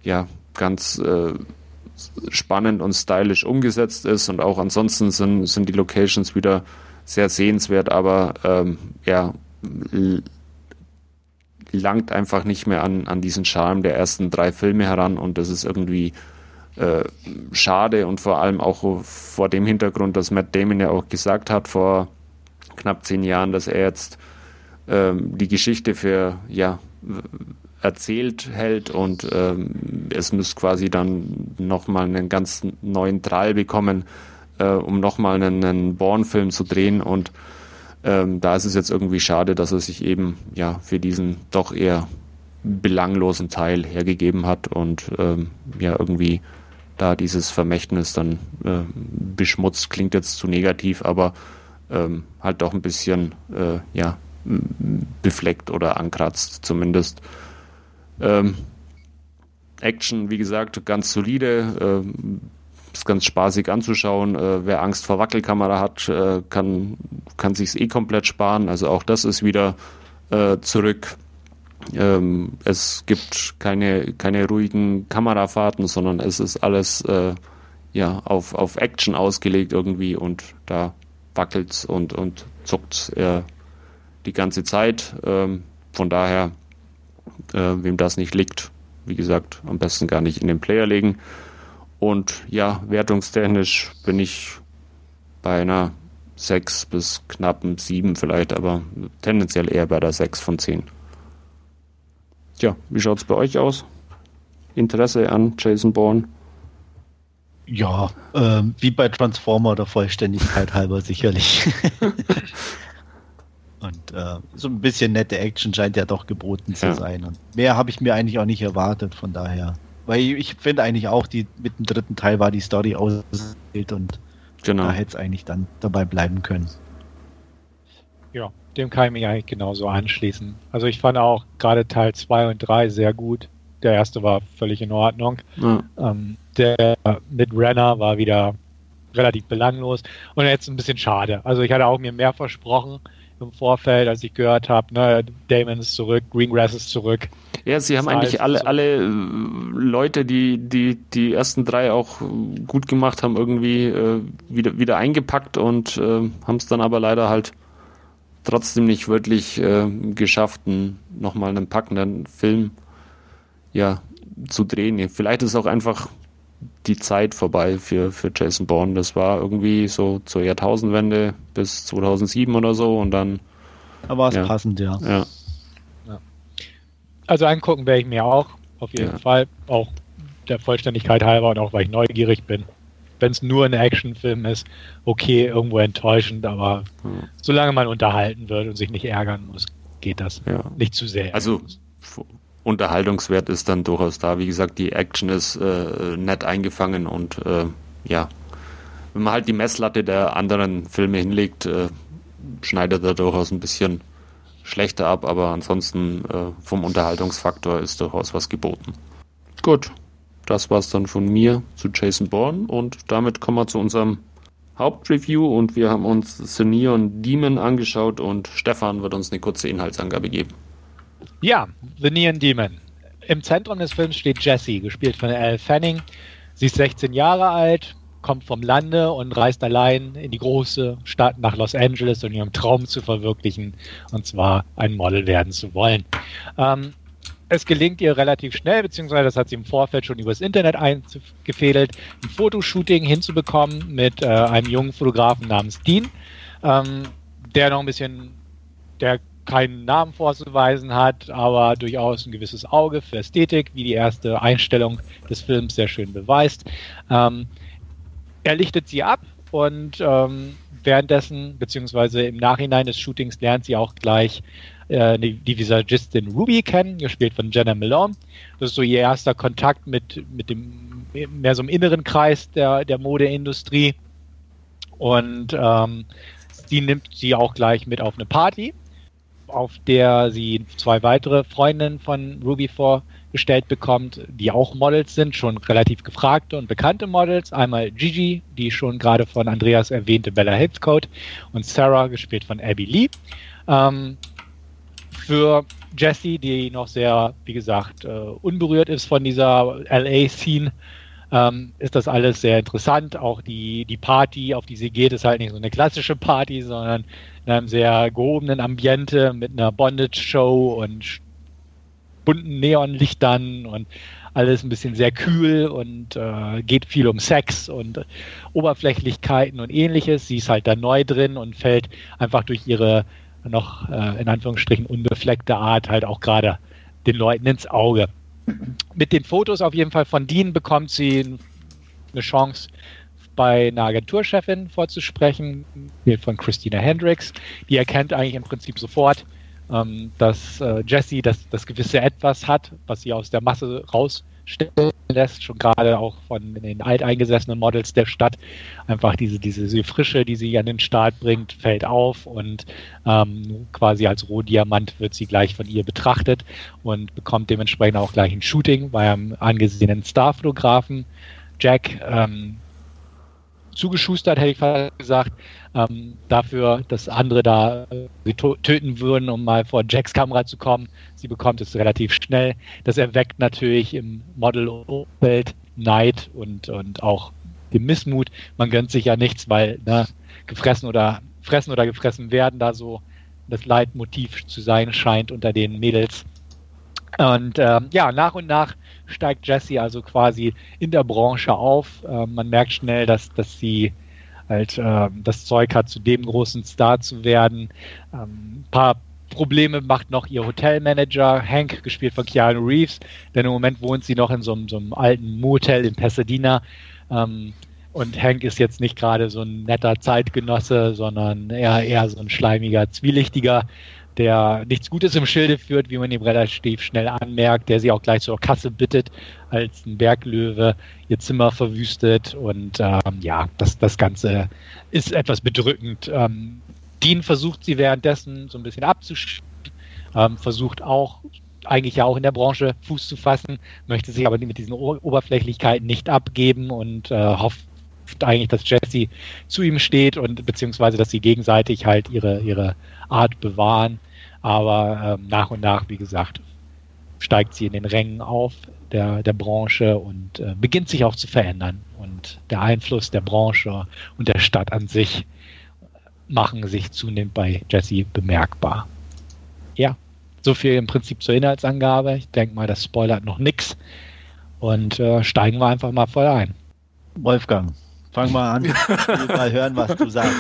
ja ganz äh, spannend und stylisch umgesetzt ist. Und auch ansonsten sind, sind die Locations wieder sehr sehenswert, aber ähm, ja, langt einfach nicht mehr an, an diesen Charme der ersten drei Filme heran. Und das ist irgendwie äh, schade und vor allem auch vor dem Hintergrund, dass Matt Damon ja auch gesagt hat vor knapp zehn Jahren, dass er jetzt ähm, die Geschichte für ja erzählt hält und ähm, es muss quasi dann nochmal einen ganz neuen Trall bekommen, äh, um nochmal einen, einen Born-Film zu drehen und ähm, da ist es jetzt irgendwie schade, dass er sich eben ja für diesen doch eher belanglosen Teil hergegeben hat und ähm, ja irgendwie da dieses Vermächtnis dann äh, beschmutzt, klingt jetzt zu negativ, aber ähm, halt doch ein bisschen äh, ja, befleckt oder ankratzt zumindest. Ähm, Action, wie gesagt, ganz solide. Ähm, ist ganz spaßig anzuschauen. Äh, wer Angst vor Wackelkamera hat, äh, kann, kann sich's eh komplett sparen. Also auch das ist wieder äh, zurück. Ähm, es gibt keine, keine ruhigen Kamerafahrten, sondern es ist alles äh, ja, auf, auf Action ausgelegt irgendwie und da wackelt's und, und zuckt's äh, die ganze Zeit. Ähm, von daher, äh, wem das nicht liegt, wie gesagt, am besten gar nicht in den Player legen. Und ja, wertungstechnisch bin ich bei einer 6 bis knappen 7 vielleicht, aber tendenziell eher bei der 6 von 10. Tja, wie schaut es bei euch aus? Interesse an Jason Bourne? Ja, äh, wie bei Transformer der Vollständigkeit halber sicherlich. Und äh, so ein bisschen nette Action scheint ja doch geboten zu ja. sein. Und mehr habe ich mir eigentlich auch nicht erwartet, von daher. Weil ich finde eigentlich auch, die mit dem dritten Teil war die Story ausgewählt und genau. da hätte es eigentlich dann dabei bleiben können. Ja, dem kann ich mich eigentlich genauso anschließen. Also ich fand auch gerade Teil 2 und 3 sehr gut. Der erste war völlig in Ordnung. Ja. Ähm, der mit Renner war wieder relativ belanglos und jetzt ein bisschen schade. Also ich hatte auch mir mehr versprochen im Vorfeld, als ich gehört habe, ne, Damon ist zurück, Greengrass ist zurück. Ja, sie haben eigentlich alle, alle äh, Leute, die, die die ersten drei auch gut gemacht haben, irgendwie äh, wieder, wieder eingepackt und äh, haben es dann aber leider halt trotzdem nicht wirklich äh, geschafft, nochmal einen packenden Film ja, zu drehen. Vielleicht ist auch einfach die Zeit vorbei für, für Jason Bourne. Das war irgendwie so zur Jahrtausendwende bis 2007 oder so und dann. Da war es ja. passend, ja. ja. Also angucken werde ich mir auch, auf jeden ja. Fall. Auch der Vollständigkeit halber und auch weil ich neugierig bin. Wenn es nur ein Actionfilm ist, okay, irgendwo enttäuschend, aber ja. solange man unterhalten wird und sich nicht ärgern muss, geht das ja. nicht zu sehr. Also Unterhaltungswert ist dann durchaus da. Wie gesagt, die Action ist äh, nett eingefangen und äh, ja, wenn man halt die Messlatte der anderen Filme hinlegt, äh, schneidet er durchaus ein bisschen schlechter ab, aber ansonsten äh, vom Unterhaltungsfaktor ist durchaus was geboten. Gut, das war's dann von mir zu Jason Bourne und damit kommen wir zu unserem Hauptreview und wir haben uns The Neon Demon angeschaut und Stefan wird uns eine kurze Inhaltsangabe geben. Ja, The Neon Demon. Im Zentrum des Films steht Jessie, gespielt von Elle Fanning. Sie ist 16 Jahre alt, kommt vom Lande und reist allein in die große Stadt nach Los Angeles, um ihren Traum zu verwirklichen, und zwar ein Model werden zu wollen. Ähm, es gelingt ihr relativ schnell, beziehungsweise das hat sie im Vorfeld schon übers Internet eingefädelt, ein Fotoshooting hinzubekommen mit äh, einem jungen Fotografen namens Dean, ähm, der noch ein bisschen, der keinen Namen vorzuweisen hat, aber durchaus ein gewisses Auge für Ästhetik, wie die erste Einstellung des Films sehr schön beweist. Ähm, er lichtet sie ab und ähm, währenddessen, beziehungsweise im Nachhinein des Shootings, lernt sie auch gleich äh, die, Visagistin Ruby kennen, gespielt von Jenna Malone. Das ist so ihr erster Kontakt mit, mit dem mehr so im inneren Kreis der, der Modeindustrie. Und ähm, die nimmt sie auch gleich mit auf eine Party, auf der sie zwei weitere Freundinnen von Ruby vor gestellt bekommt, die auch Models sind, schon relativ gefragte und bekannte Models. Einmal Gigi, die schon gerade von Andreas erwähnte Bella Hipscote und Sarah, gespielt von Abby Lee. Ähm, für Jessie, die noch sehr, wie gesagt, äh, unberührt ist von dieser LA-Scene, ähm, ist das alles sehr interessant. Auch die, die Party, auf die sie geht, ist halt nicht so eine klassische Party, sondern in einem sehr gehobenen Ambiente mit einer Bondage-Show und bunten Neonlichtern und alles ein bisschen sehr kühl und äh, geht viel um Sex und Oberflächlichkeiten und ähnliches. Sie ist halt da neu drin und fällt einfach durch ihre noch äh, in Anführungsstrichen unbefleckte Art halt auch gerade den Leuten ins Auge. Mit den Fotos auf jeden Fall von Dean bekommt sie eine Chance, bei einer Agenturchefin vorzusprechen, von Christina Hendricks. Die erkennt eigentlich im Prinzip sofort, ähm, dass äh, Jessie das, das gewisse Etwas hat, was sie aus der Masse rausstellen lässt, schon gerade auch von den alteingesessenen Models der Stadt. Einfach diese, diese, diese Frische, die sie an den Start bringt, fällt auf und ähm, quasi als Rohdiamant wird sie gleich von ihr betrachtet und bekommt dementsprechend auch gleich ein Shooting bei einem angesehenen Starfotografen. Jack, ähm, zugeschustert, hätte ich fast gesagt, ähm, dafür, dass andere da äh, sie töten würden, um mal vor Jacks Kamera zu kommen. Sie bekommt es relativ schnell. Das erweckt natürlich im Model-Umfeld Neid und, und auch den Missmut. Man gönnt sich ja nichts, weil ne, gefressen oder fressen oder gefressen werden da so das Leitmotiv zu sein scheint unter den Mädels. Und ähm, ja, nach und nach steigt Jessie also quasi in der Branche auf. Ähm, man merkt schnell, dass, dass sie halt äh, das Zeug hat, zu dem großen Star zu werden. Ähm, ein paar Probleme macht noch ihr Hotelmanager, Hank, gespielt von Keanu Reeves, denn im Moment wohnt sie noch in so, so einem alten Motel in Pasadena. Ähm, und Hank ist jetzt nicht gerade so ein netter Zeitgenosse, sondern eher, eher so ein schleimiger, zwielichtiger der nichts Gutes im Schilde führt, wie man ihm relativ schnell anmerkt, der sie auch gleich zur Kasse bittet, als ein Berglöwe ihr Zimmer verwüstet und ähm, ja, das, das Ganze ist etwas bedrückend. Ähm, Dean versucht sie währenddessen so ein bisschen abzuschießen, ähm, versucht auch eigentlich ja auch in der Branche Fuß zu fassen, möchte sich aber mit diesen Oberflächlichkeiten nicht abgeben und äh, hofft eigentlich, dass Jesse zu ihm steht und beziehungsweise, dass sie gegenseitig halt ihre, ihre Art bewahren. Aber ähm, nach und nach, wie gesagt, steigt sie in den Rängen auf der, der Branche und äh, beginnt sich auch zu verändern. Und der Einfluss der Branche und der Stadt an sich machen sich zunehmend bei Jesse bemerkbar. Ja, so viel im Prinzip zur Inhaltsangabe. Ich denke mal, das spoilert noch nichts. Und äh, steigen wir einfach mal voll ein. Wolfgang, Fang mal an. Ich will mal hören, was du sagst.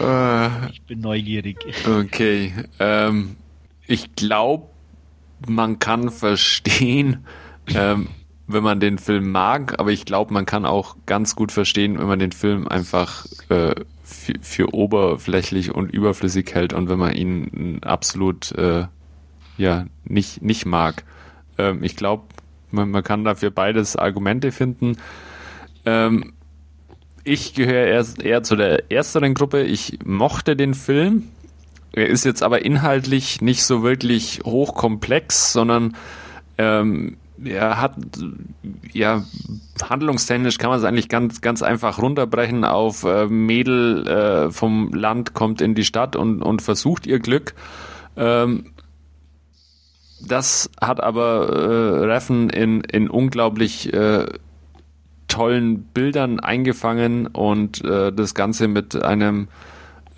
Äh. ich bin neugierig. Okay. Ähm, ich glaube, man kann verstehen, ähm, wenn man den Film mag, aber ich glaube, man kann auch ganz gut verstehen, wenn man den Film einfach äh, für, für, oberflächlich und überflüssig hält und wenn man ihn absolut äh, ja nicht nicht mag. Ähm, ich glaube, man, man, kann dafür beides Argumente finden. Ähm, ich gehöre eher, zu der ersteren Gruppe. Ich mochte den Film. Er ist jetzt aber inhaltlich nicht so wirklich hochkomplex, sondern ähm, er hat, ja, handlungstechnisch kann man es eigentlich ganz, ganz einfach runterbrechen auf äh, Mädel äh, vom Land kommt in die Stadt und, und versucht ihr Glück. Ähm, das hat aber äh, Reffen in, in unglaublich äh, tollen Bildern eingefangen und äh, das Ganze mit einem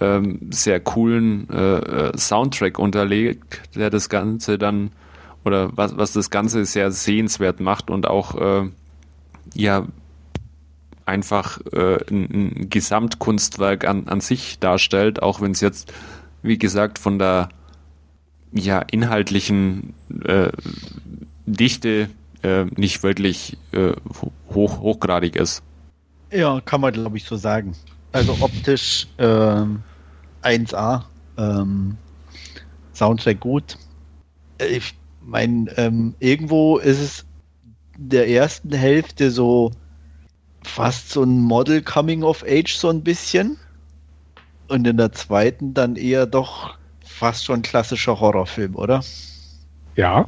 ähm, sehr coolen äh, äh, Soundtrack unterlegt, der das Ganze dann oder was, was das Ganze sehr sehenswert macht und auch äh, ja einfach äh, ein, ein Gesamtkunstwerk an, an sich darstellt, auch wenn es jetzt, wie gesagt, von der ja inhaltlichen äh, Dichte äh, nicht wirklich äh, hoch, hochgradig ist. Ja, kann man glaube ich so sagen. Also optisch ähm, 1A, ähm, Soundtrack gut. Ich meine, ähm, irgendwo ist es der ersten Hälfte so fast so ein Model Coming of Age so ein bisschen und in der zweiten dann eher doch fast schon klassischer Horrorfilm, oder? Ja,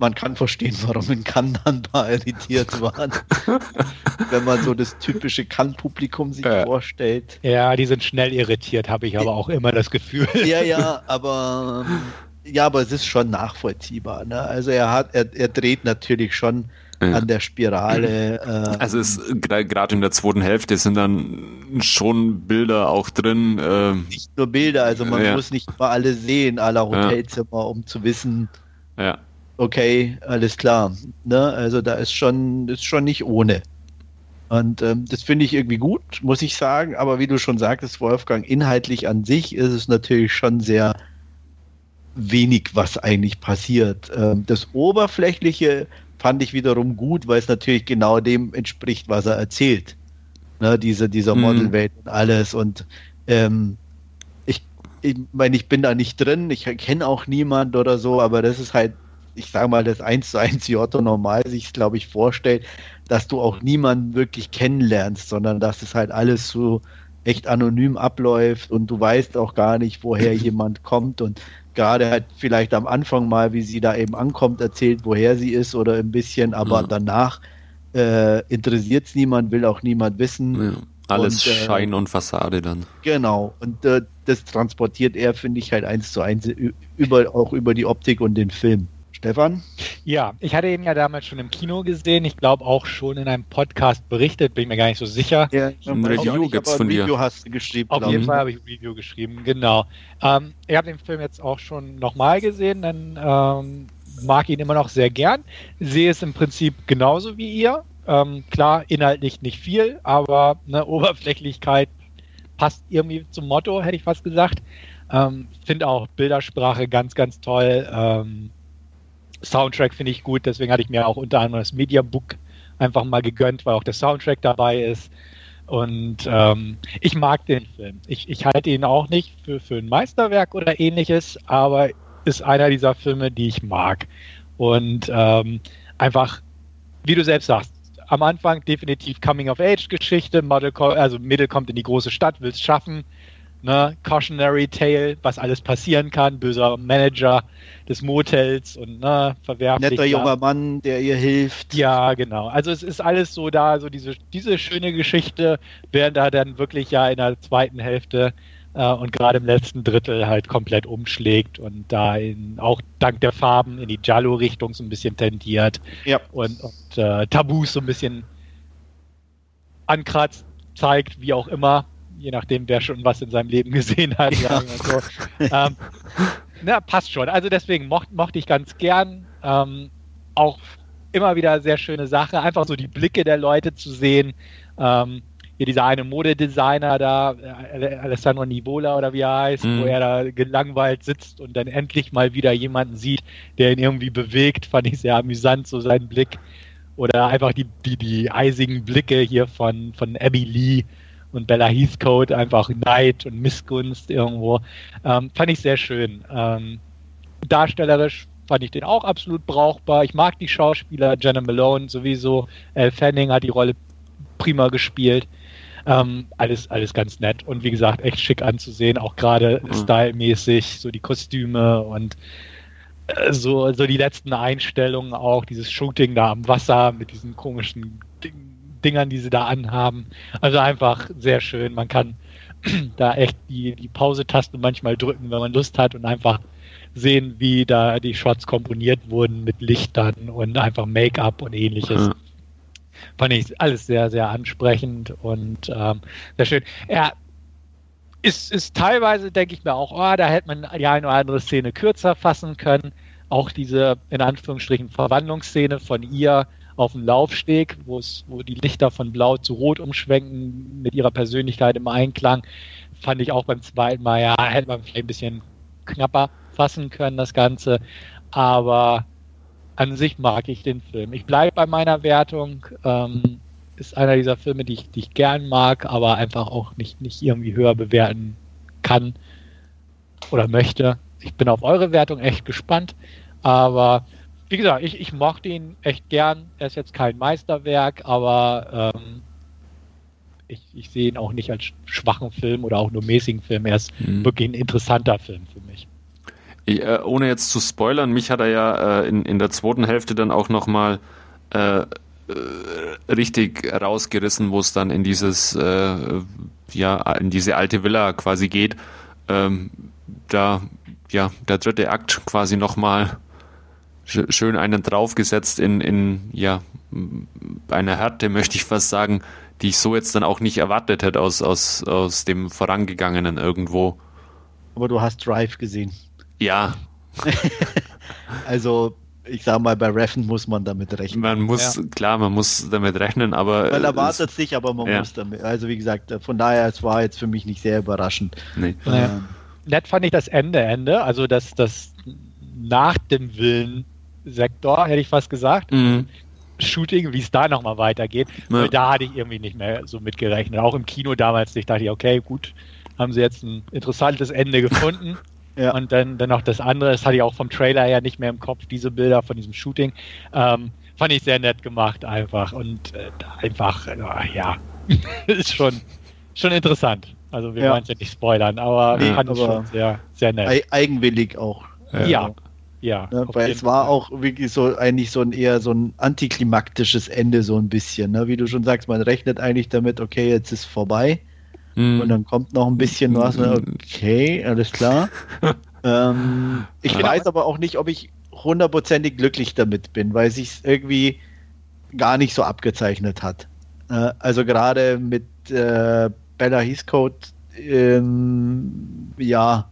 man kann verstehen, warum in Cannes dann ein paar irritiert waren. Wenn man so das typische Cannes-Publikum sich ja. vorstellt. Ja, die sind schnell irritiert, habe ich aber auch immer das Gefühl. Ja, ja, aber ja, aber es ist schon nachvollziehbar. Ne? Also er hat, er, er dreht natürlich schon ja. an der Spirale. Äh, also es gerade in der zweiten Hälfte sind dann schon Bilder auch drin. Äh, nicht nur Bilder, also man ja. muss nicht mal alle sehen, aller Hotelzimmer, um zu wissen, ja okay, alles klar. Ne? Also da ist schon, ist schon nicht ohne. Und ähm, das finde ich irgendwie gut, muss ich sagen. Aber wie du schon sagtest, Wolfgang, inhaltlich an sich ist es natürlich schon sehr wenig, was eigentlich passiert. Ähm, das Oberflächliche fand ich wiederum gut, weil es natürlich genau dem entspricht, was er erzählt. Ne, diese, dieser mhm. Modelwelt und alles. Und ähm, ich, ich meine, ich bin da nicht drin, ich kenne auch niemand oder so, aber das ist halt ich sage mal, das 1 zu 1 wie Otto normal sich, glaube ich, vorstellt, dass du auch niemanden wirklich kennenlernst, sondern dass es halt alles so echt anonym abläuft und du weißt auch gar nicht, woher jemand kommt und gerade halt vielleicht am Anfang mal, wie sie da eben ankommt, erzählt, woher sie ist oder ein bisschen, aber mhm. danach äh, interessiert es niemand, will auch niemand wissen. Ja, alles Und, äh, Schein und Fassade dann. Genau. Und äh, das transportiert er, finde ich, halt eins zu eins über, auch über die Optik und den Film. Stefan? Ja, ich hatte ihn ja damals schon im Kino gesehen. Ich glaube auch schon in einem Podcast berichtet, bin ich mir gar nicht so sicher. Ja, Ein Review gibt's von dir. Review hast du geschrieben. Auf jeden ich. Fall habe ich ein Review geschrieben, genau. Ähm, ich habe den Film jetzt auch schon nochmal gesehen, dann ähm, mag ihn immer noch sehr gern. Sehe es im Prinzip genauso wie ihr. Ähm, klar, inhaltlich nicht viel, aber eine Oberflächlichkeit passt irgendwie zum Motto, hätte ich fast gesagt. Ähm, Finde auch Bildersprache ganz, ganz toll. Soundtrack finde ich gut, deswegen hatte ich mir auch unter anderem das Mediabook einfach mal gegönnt, weil auch der Soundtrack dabei ist. Und ähm, ich mag den Film. Ich, ich halte ihn auch nicht für, für ein Meisterwerk oder ähnliches, aber ist einer dieser Filme, die ich mag. Und ähm, einfach, wie du selbst sagst, am Anfang definitiv Coming-of-Age-Geschichte, also Mädel kommt in die große Stadt, will es schaffen, ne, Cautionary Tale, was alles passieren kann, böser Manager des Motels und ne, verwerflich. Netter junger Mann, der ihr hilft. Ja, genau. Also es ist alles so da, so diese, diese schöne Geschichte, während da dann wirklich ja in der zweiten Hälfte äh, und gerade im letzten Drittel halt komplett umschlägt und da in, auch dank der Farben in die Giallo-Richtung so ein bisschen tendiert Ja. und, und äh, Tabus so ein bisschen ankratzt, zeigt, wie auch immer, je nachdem, wer schon was in seinem Leben gesehen hat. Ja. so. ähm, na, passt schon. Also deswegen mocht, mochte ich ganz gern. Ähm, auch immer wieder sehr schöne Sache, einfach so die Blicke der Leute zu sehen. Ähm, hier dieser eine Modedesigner da, äh, Alessandro Nivola oder wie er heißt, Mhm. wo er da gelangweilt sitzt und dann endlich mal wieder jemanden sieht, der ihn irgendwie bewegt, fand ich sehr amüsant, so sein Blick. Oder einfach die, die, die eisigen Blicke hier von, von Abby Lee und Bella Heathcote, einfach Neid und Missgunst irgendwo. Ähm, fand ich sehr schön. Ähm, darstellerisch fand ich den auch absolut brauchbar. Ich mag die Schauspieler, Jenna Malone sowieso. Elle Fanning hat die Rolle prima gespielt. Ähm, alles, alles ganz nett und wie gesagt, echt schick anzusehen, auch gerade Mhm. stylmäßig, so die Kostüme und äh, so, so die letzten Einstellungen auch, dieses Shooting da am Wasser mit diesen komischen Dingern, die sie da anhaben. Also einfach sehr schön. Man kann da echt die, die Pause-Taste manchmal drücken, wenn man Lust hat und einfach sehen, wie da die Shots komponiert wurden mit Lichtern und einfach Make-up und ähnliches. Ja. Fand ich alles sehr, sehr ansprechend und ähm, sehr schön. Er ist, ist teilweise, denke ich mir auch, oh, da hätte man die eine oder andere Szene kürzer fassen können. Auch diese, in Anführungsstrichen, Verwandlungsszene von ihr auf dem Laufsteg, wo die Lichter von blau zu rot umschwenken, mit ihrer Persönlichkeit im Einklang, fand ich auch beim zweiten Mal, ja, hätte man vielleicht ein bisschen knapper fassen können, das Ganze. Aber an sich mag ich den Film. Ich bleibe bei meiner Wertung. Ähm, ist einer dieser Filme, die ich, die ich gern mag, aber einfach auch nicht, nicht irgendwie höher bewerten kann oder möchte. Ich bin auf eure Wertung echt gespannt. Aber wie gesagt, ich, ich mochte ihn echt gern. Er ist jetzt kein Meisterwerk, aber ähm, ich, ich sehe ihn auch nicht als schwachen Film oder auch nur mäßigen Film. Er ist Mhm. wirklich ein interessanter Film für mich. Ich, äh, ohne jetzt zu spoilern, mich hat er ja äh, in, in der zweiten Hälfte dann auch nochmal äh, äh, richtig rausgerissen, wo es dann in dieses, äh, ja, in diese alte Villa quasi geht. Ähm, da, ja, der dritte Akt quasi nochmal schön einen draufgesetzt in, in, ja, einer Härte, möchte ich fast sagen, die ich so jetzt dann auch nicht erwartet hätte aus, aus, aus dem Vorangegangenen irgendwo. Aber du hast Drive gesehen. Ja, Also, ich sag mal, bei Reffen muss man damit rechnen. Man muss, klar, man muss damit rechnen, aber. Man erwartet sich, aber man ja. muss damit. Also, wie gesagt, von daher, es war jetzt für mich nicht sehr überraschend. es- nee. Naja. Ähm, nett fand ich das Ende, Ende, also das, das nach dem Willen-Sektor, hätte ich fast gesagt. Mhm. Shooting, wie es da nochmal weitergeht. Ja. Weil da hatte ich irgendwie nicht mehr so mitgerechnet. Auch im Kino damals nicht. Dachte ich, okay, gut, haben sie jetzt ein interessantes Ende gefunden. Ja. Und dann, dann noch das andere, das hatte ich auch vom Trailer her nicht mehr im Kopf, diese Bilder von diesem Shooting. Ähm, fand ich sehr nett gemacht einfach. Und äh, einfach, äh, ja, ist schon, schon interessant. Also wir Ja. wollen es ja nicht spoilern, aber Nee, ich fand es aber- schon sehr, sehr nett. ei- eigenwillig auch. Ja, Ja. Ne, weil es war Fall. auch wirklich so eigentlich so ein eher so ein antiklimaktisches Ende, so ein bisschen. Ne? Wie du schon sagst, man rechnet eigentlich damit, okay, jetzt ist vorbei. Mm. Und dann kommt noch ein bisschen was. Mm. Okay, alles klar. ähm, ich ja. weiß aber auch nicht, ob ich hundertprozentig glücklich damit bin, weil es sich irgendwie gar nicht so abgezeichnet hat. Äh, also gerade mit äh, Bella Heathcote, ähm, ja,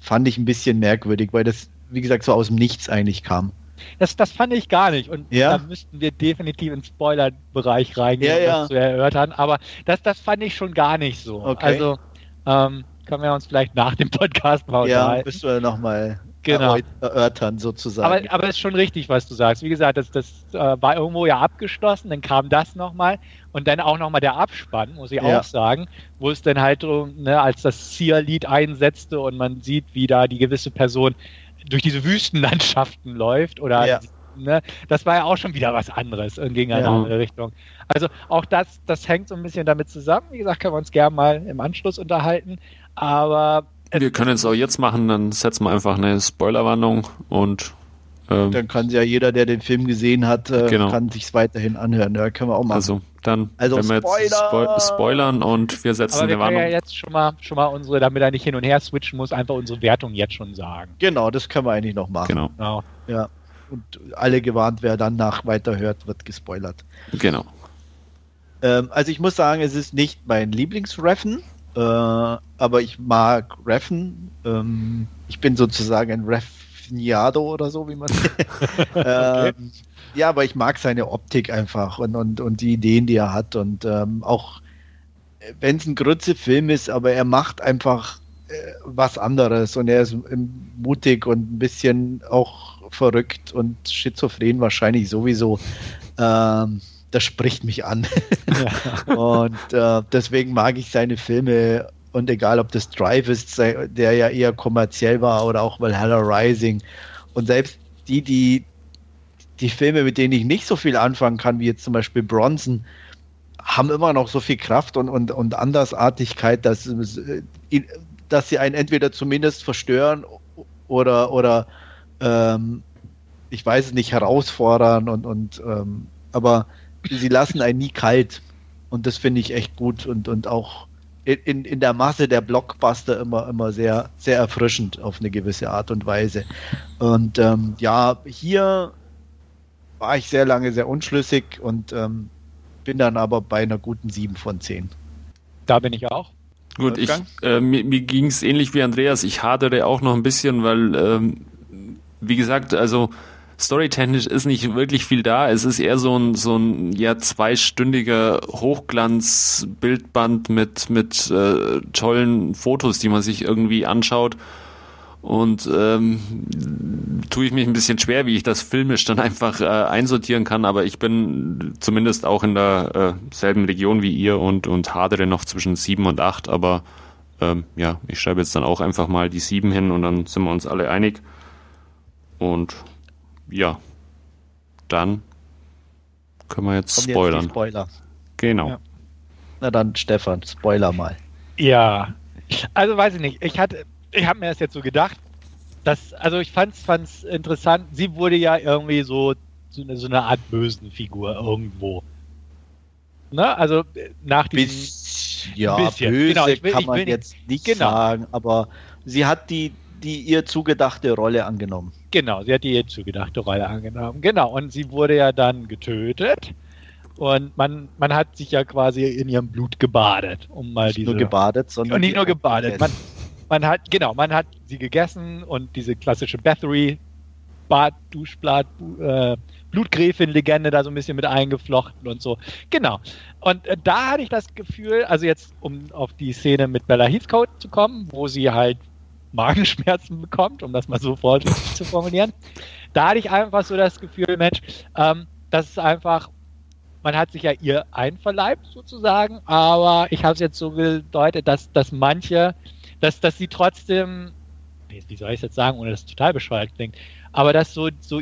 fand ich ein bisschen merkwürdig, weil das wie gesagt, so aus dem Nichts eigentlich kam. Das, das fand ich gar nicht. Und ja? da müssten wir definitiv in den Spoiler-Bereich reingehen, um ja. das zu erörtern. Aber das, das fand ich schon gar nicht so. Okay. Also ähm, können wir uns vielleicht nach dem Podcast mal unterhalten. Ja, bist du ja nochmal genau. erörtern sozusagen. Aber, aber es ist schon richtig, was du sagst. Wie gesagt, das, das äh, war irgendwo ja abgeschlossen, dann kam das nochmal und dann auch nochmal der Abspann, muss ich ja. auch sagen, wo es dann halt, ne, als das Sia-Lied einsetzte und man sieht, wie da die gewisse Person durch diese Wüstenlandschaften läuft oder ja. ne, das war ja auch schon wieder was anderes und ging in eine ja. andere Richtung. Also auch das, das hängt so ein bisschen damit zusammen. Wie gesagt, können wir uns gerne mal im Anschluss unterhalten. Aber wir können es auch jetzt machen, dann setzen wir einfach eine Spoilerwarnung und ähm, dann kann ja jeder, der den Film gesehen hat, äh, genau. kann sich weiterhin anhören. Ja, können wir auch machen. Also dann, also wenn wir jetzt Spo spoilern und wir setzen Aber wir eine Warnung. ja jetzt schon mal, schon mal unsere, damit er nicht hin und her switchen muss, einfach unsere Wertung jetzt schon sagen. Genau, das können wir eigentlich noch machen. Genau. genau. Ja. Und alle gewarnt, wer dann nach weiterhört, wird gespoilert. Genau. Ähm, also ich muss sagen, es ist nicht mein Lieblingsreffen, äh, aber ich mag Reffen. Ähm, ich bin sozusagen ein Ref Finiado oder so, wie man. okay. ähm, ja, aber ich mag seine Optik einfach und, und, und die Ideen, die er hat. Und ähm, auch wenn es ein Grütze-Film ist, aber er macht einfach äh, was anderes und er ist mutig und ein bisschen auch verrückt und schizophren wahrscheinlich sowieso. Ähm, das spricht mich an. Ja. und äh, deswegen mag ich seine Filme und egal, ob das Drive ist, der ja eher kommerziell war, oder auch Valhalla Rising. Und selbst die, die, die Filme, mit denen ich nicht so viel anfangen kann, wie jetzt zum Beispiel Bronson, haben immer noch so viel Kraft und, und, und Andersartigkeit, dass, dass sie einen entweder zumindest verstören oder, oder ähm, ich weiß es nicht, herausfordern und, und ähm, aber sie lassen einen nie kalt. Und das finde ich echt gut und, und auch in, in der Masse der Blockbuster immer, immer sehr, sehr erfrischend auf eine gewisse Art und Weise. Und ähm, ja, hier war ich sehr lange sehr unschlüssig und ähm, bin dann aber bei einer guten 7 von 10. Da bin ich auch. Gut, ich, äh, mir, mir ging es ähnlich wie Andreas. Ich hadere auch noch ein bisschen, weil, ähm, wie gesagt, also storytechnisch ist nicht wirklich viel da. Es ist eher so ein, so ein ja, zweistündiger Hochglanzbildband mit, mit äh, tollen Fotos, die man sich irgendwie anschaut. Und ähm, tue ich mich ein bisschen schwer, wie ich das filmisch dann einfach äh, einsortieren kann, aber ich bin zumindest auch in der äh, selben Region wie ihr und, und hadere noch zwischen sieben und acht, aber ähm, ja, ich schreibe jetzt dann auch einfach mal die sieben hin und dann sind wir uns alle einig. Und ja, dann können wir jetzt Kommen spoilern. Jetzt Spoiler. Genau. Ja. Na dann, Stefan, Spoiler mal. Ja, also weiß ich nicht. Ich hatte, ich habe mir das jetzt so gedacht. Dass, also ich fand es interessant. Sie wurde ja irgendwie so, so, eine, so eine Art bösen Figur irgendwo. Ne? Also nach diesem Biss, ja, bisschen. böse genau, will, kann man jetzt nicht genau. sagen, aber sie hat die die ihr zugedachte Rolle angenommen. Genau, sie hat die ihr zugedachte Rolle angenommen. Genau, und sie wurde ja dann getötet. Und man, man hat sich ja quasi in ihrem Blut gebadet, um mal nicht diese. Nur gebadet, sondern. Und nicht nur gebadet. Man, man hat, genau, man hat sie gegessen und diese klassische Bathory, Bad, Duschblatt, äh, Blutgräfin-Legende da so ein bisschen mit eingeflochten und so. Genau. Und äh, da hatte ich das Gefühl, also jetzt, um auf die Szene mit Bella Heathcote zu kommen, wo sie halt Magenschmerzen bekommt, um das mal so vorsichtig zu formulieren. Da hatte ich einfach so das Gefühl, Mensch, ähm, das ist einfach, man hat sich ja ihr einverleibt sozusagen, aber ich habe es jetzt so gedeutet, dass, dass manche, dass, dass sie trotzdem, wie soll ich es jetzt sagen, ohne dass es total bescheuert klingt, aber dass so, so,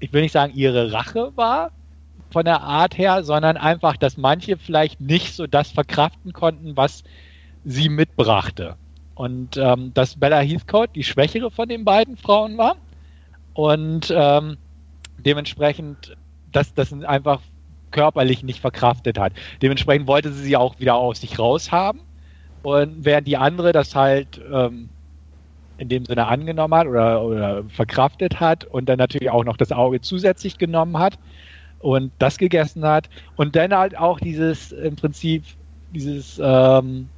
ich will nicht sagen, ihre Rache war von der Art her, sondern einfach, dass manche vielleicht nicht so das verkraften konnten, was sie mitbrachte. Und ähm, dass Bella Heathcote die schwächere von den beiden Frauen war. und ähm, dementsprechend das, das einfach körperlich nicht verkraftet hat. Dementsprechend wollte sie sie auch wieder aus sich raus haben. Und während die andere das halt ähm, in dem Sinne angenommen hat oder, oder verkraftet hat und dann natürlich auch noch das Auge zusätzlich genommen hat und das gegessen hat und dann halt auch dieses im Prinzip dieses ähm,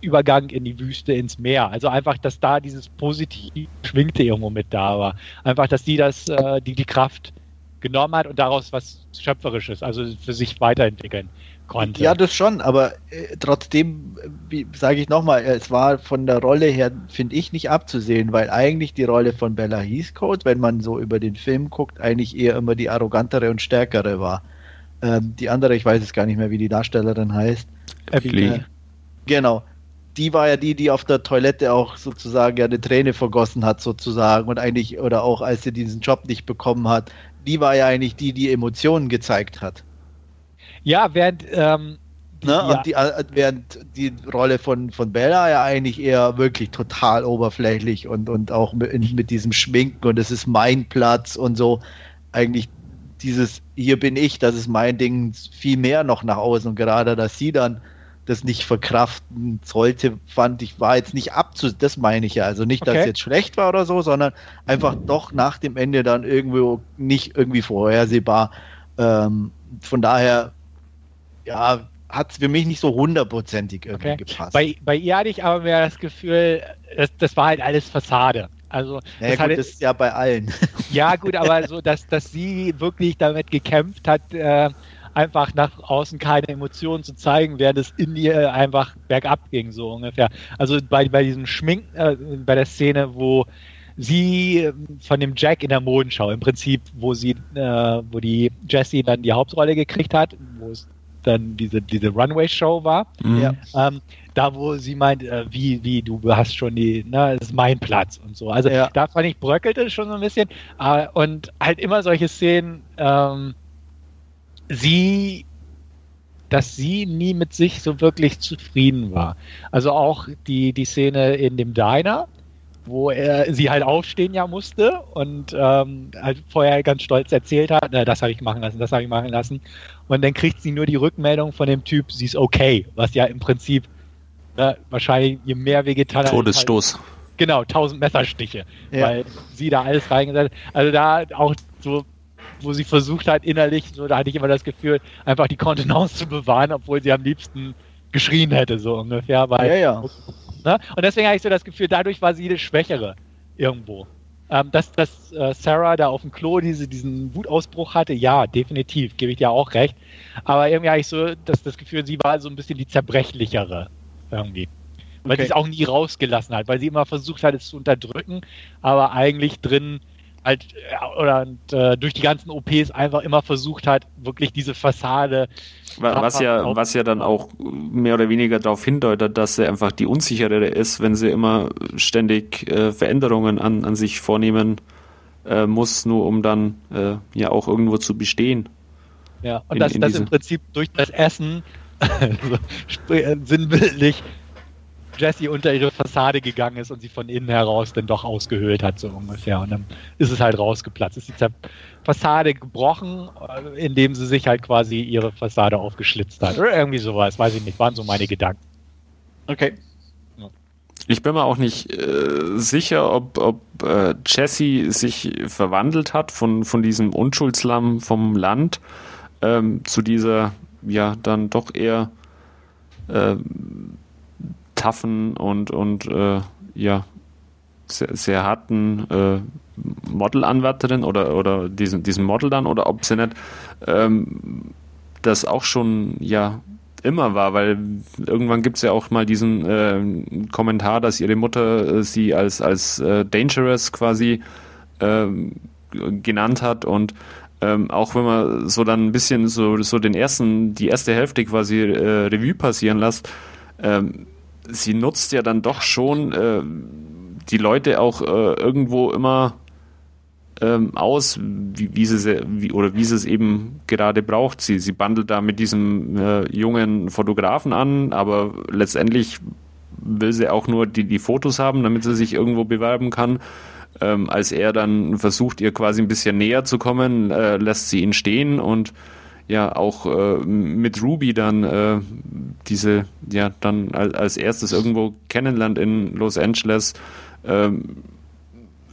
Übergang in die Wüste, ins Meer. Also einfach, dass da dieses positiv schwingte irgendwo mit da war. Einfach, dass die das, äh, die die Kraft genommen hat und daraus was Schöpferisches, also für sich weiterentwickeln konnte. Ja, das schon, aber äh, trotzdem, sage ich nochmal, es war von der Rolle her, finde ich, nicht abzusehen, weil eigentlich die Rolle von Bella Heathcote, wenn man so über den Film guckt, eigentlich eher immer die arrogantere und stärkere war. Ähm, die andere, ich weiß es gar nicht mehr, wie die Darstellerin heißt. Emily. Äh, genau. Die war ja die, die auf der Toilette auch sozusagen ja eine Träne vergossen hat, sozusagen, und eigentlich, oder auch als sie diesen Job nicht bekommen hat, die war ja eigentlich die, die Emotionen gezeigt hat. Ja, während ähm, die, ne? ja. Und die, äh, während die Rolle von, von Bella ja eigentlich eher wirklich total oberflächlich und, und auch mit, mit diesem Schminken und es ist mein Platz und so eigentlich dieses hier bin ich, das ist mein Ding viel mehr noch nach außen und gerade, dass sie dann das nicht verkraften sollte, fand ich, war jetzt nicht abzu, das meine ich ja, also nicht, dass okay. es jetzt schlecht war oder so, sondern einfach doch nach dem Ende dann irgendwo nicht irgendwie vorhersehbar. Ähm, von daher ja, hat es für mich nicht so hundertprozentig irgendwie okay. gepasst. Bei, bei ihr hatte ich aber mehr das Gefühl, das, das war halt alles Fassade. Also ja, das, gut, hatte, das ist ja bei allen. Ja, gut, aber so, dass, dass sie wirklich damit gekämpft hat, äh, einfach nach außen keine Emotionen zu zeigen, während es in ihr einfach bergab ging, so ungefähr. Also bei, bei diesem Schminken, äh, bei der Szene, wo sie ähm, von dem Jack in der Modenschau, im Prinzip, wo sie, äh, wo die Jessie dann die Hauptrolle gekriegt hat, wo es dann diese, diese Runway-Show war. Mhm. Ähm, da, wo sie meint, äh, wie, wie, du hast schon die, ne, das ist mein Platz und so. Also ja. da fand ich, bröckelte schon so ein bisschen. Äh, und halt immer solche Szenen, ähm, sie, dass sie nie mit sich so wirklich zufrieden war. Also auch die, die Szene in dem Diner, wo er sie halt aufstehen ja musste und ähm, halt vorher ganz stolz erzählt hat, na, das habe ich machen lassen, das habe ich machen lassen. Und dann kriegt sie nur die Rückmeldung von dem Typ, sie ist okay, was ja im Prinzip na, wahrscheinlich je mehr Vegetarier. Todesstoß. Halt, genau, tausend Messerstiche, ja. weil sie da alles reingesetzt hat. Also da auch so, wo sie versucht hat, innerlich, so, da hatte ich immer das Gefühl, einfach die Kontenance zu bewahren, obwohl sie am liebsten geschrien hätte, so ungefähr. Weil, ja, ja. Ne? Und deswegen habe ich so das Gefühl, dadurch war sie das Schwächere irgendwo. Ähm, dass, dass äh, Sarah da auf dem Klo diese, diesen Wutausbruch hatte, ja, definitiv, gebe ich dir auch recht. Aber irgendwie habe ich so das, das Gefühl, sie war so ein bisschen die zerbrechlichere irgendwie. Weil okay. sie es auch nie rausgelassen hat, weil sie immer versucht hat, es zu unterdrücken, aber eigentlich drin halt oder und, äh, durch die ganzen OPs einfach immer versucht hat, wirklich diese Fassade. Was ja, was ja dann auch mehr oder weniger darauf hindeutet, dass sie einfach die unsicherere ist, wenn sie immer ständig äh, Veränderungen an, an sich vornehmen äh, muss, nur um dann äh, ja auch irgendwo zu bestehen. Ja, und in, dass in das im Prinzip durch das Essen äh, sinnbildlich Jesse unter ihre Fassade gegangen ist und sie von innen heraus dann doch ausgehöhlt hat, so ungefähr. Und dann ist es halt rausgeplatzt. Ist die Fassade gebrochen, äh, indem sie sich halt quasi ihre Fassade aufgeschlitzt hat. Oder irgendwie sowas, weiß ich nicht. Waren so meine Gedanken. Okay. Ich bin mir auch nicht äh, sicher, ob, ob äh, Jesse sich verwandelt hat von, von diesem Unschuldslamm vom Land ähm, zu dieser, ja, dann doch eher äh, taffen und, und äh, ja, sehr, sehr harten äh, Modelanwärterin oder, oder diesen, diesen Model dann oder ob sie nicht ähm, das auch schon ja immer war, weil irgendwann gibt es ja auch mal diesen äh, Kommentar, dass ihre Mutter äh, sie als, als äh, dangerous quasi ähm, genannt hat und ähm, auch wenn man so dann ein bisschen so, so den ersten, die erste Hälfte quasi äh, Revue passieren lässt, ähm, sie nutzt ja dann doch schon äh, die Leute auch äh, irgendwo immer ähm, aus, wie, wie sie wie, oder wie sie es eben gerade braucht. Sie, sie bandelt da mit diesem äh, jungen Fotografen an, aber letztendlich will sie auch nur die, die Fotos haben, damit sie sich irgendwo bewerben kann. ähm, als er dann versucht, ihr quasi ein bisschen näher zu kommen, äh, lässt sie ihn stehen und ja auch äh, mit Ruby dann äh, diese, ja, dann als erstes irgendwo kennenlernt in Los Angeles, ähm,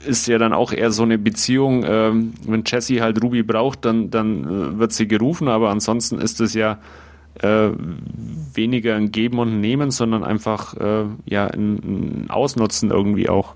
ist ja dann auch eher so eine Beziehung, ähm, wenn Jesse halt Ruby braucht, dann, dann äh, wird sie gerufen, aber ansonsten ist es ja äh, weniger ein Geben und Nehmen, sondern einfach äh, ja ein, ein Ausnutzen irgendwie auch.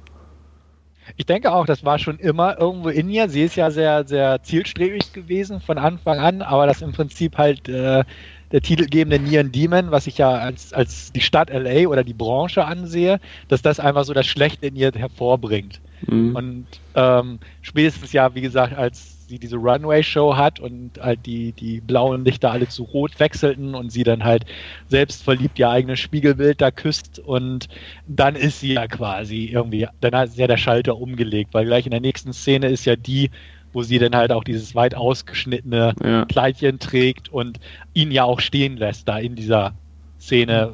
Ich denke auch, das war schon immer irgendwo in ihr. Sie ist ja sehr, sehr zielstrebig gewesen von Anfang an, aber das im Prinzip halt äh, der titelgebende Neon Demon, was ich ja als, als die Stadt LA oder die Branche ansehe, dass das einfach so das Schlechte in ihr hervorbringt. Mhm. Und ähm, spätestens ja, wie gesagt, als sie diese Runway-Show hat und halt die, die blauen Lichter alle zu rot wechselten und sie dann halt selbst verliebt ihr eigenes Spiegelbild da küsst und dann ist sie ja quasi irgendwie, dann hat ja der Schalter umgelegt, weil gleich in der nächsten Szene ist ja die, wo sie dann halt auch dieses weit ausgeschnittene ja. Kleidchen trägt und ihn ja auch stehen lässt da in dieser Szene,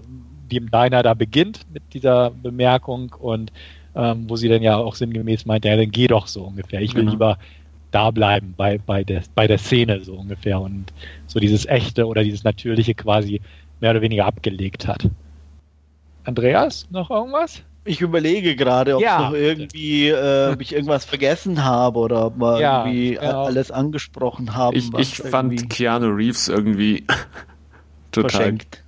die im Diner da beginnt mit dieser Bemerkung und ähm, wo sie dann ja auch sinngemäß meint, ja, dann geh doch so ungefähr. Ich will genau. lieber da bleiben bei, bei, der, bei der Szene so ungefähr und so dieses echte oder dieses natürliche quasi mehr oder weniger abgelegt hat. Andreas, noch irgendwas? Ich überlege gerade, ob ja. noch irgendwie, äh, ob ich irgendwas vergessen habe oder ob wir ja, irgendwie genau. alles angesprochen haben. Ich, ich fand Keanu Reeves irgendwie total. Verschenkt.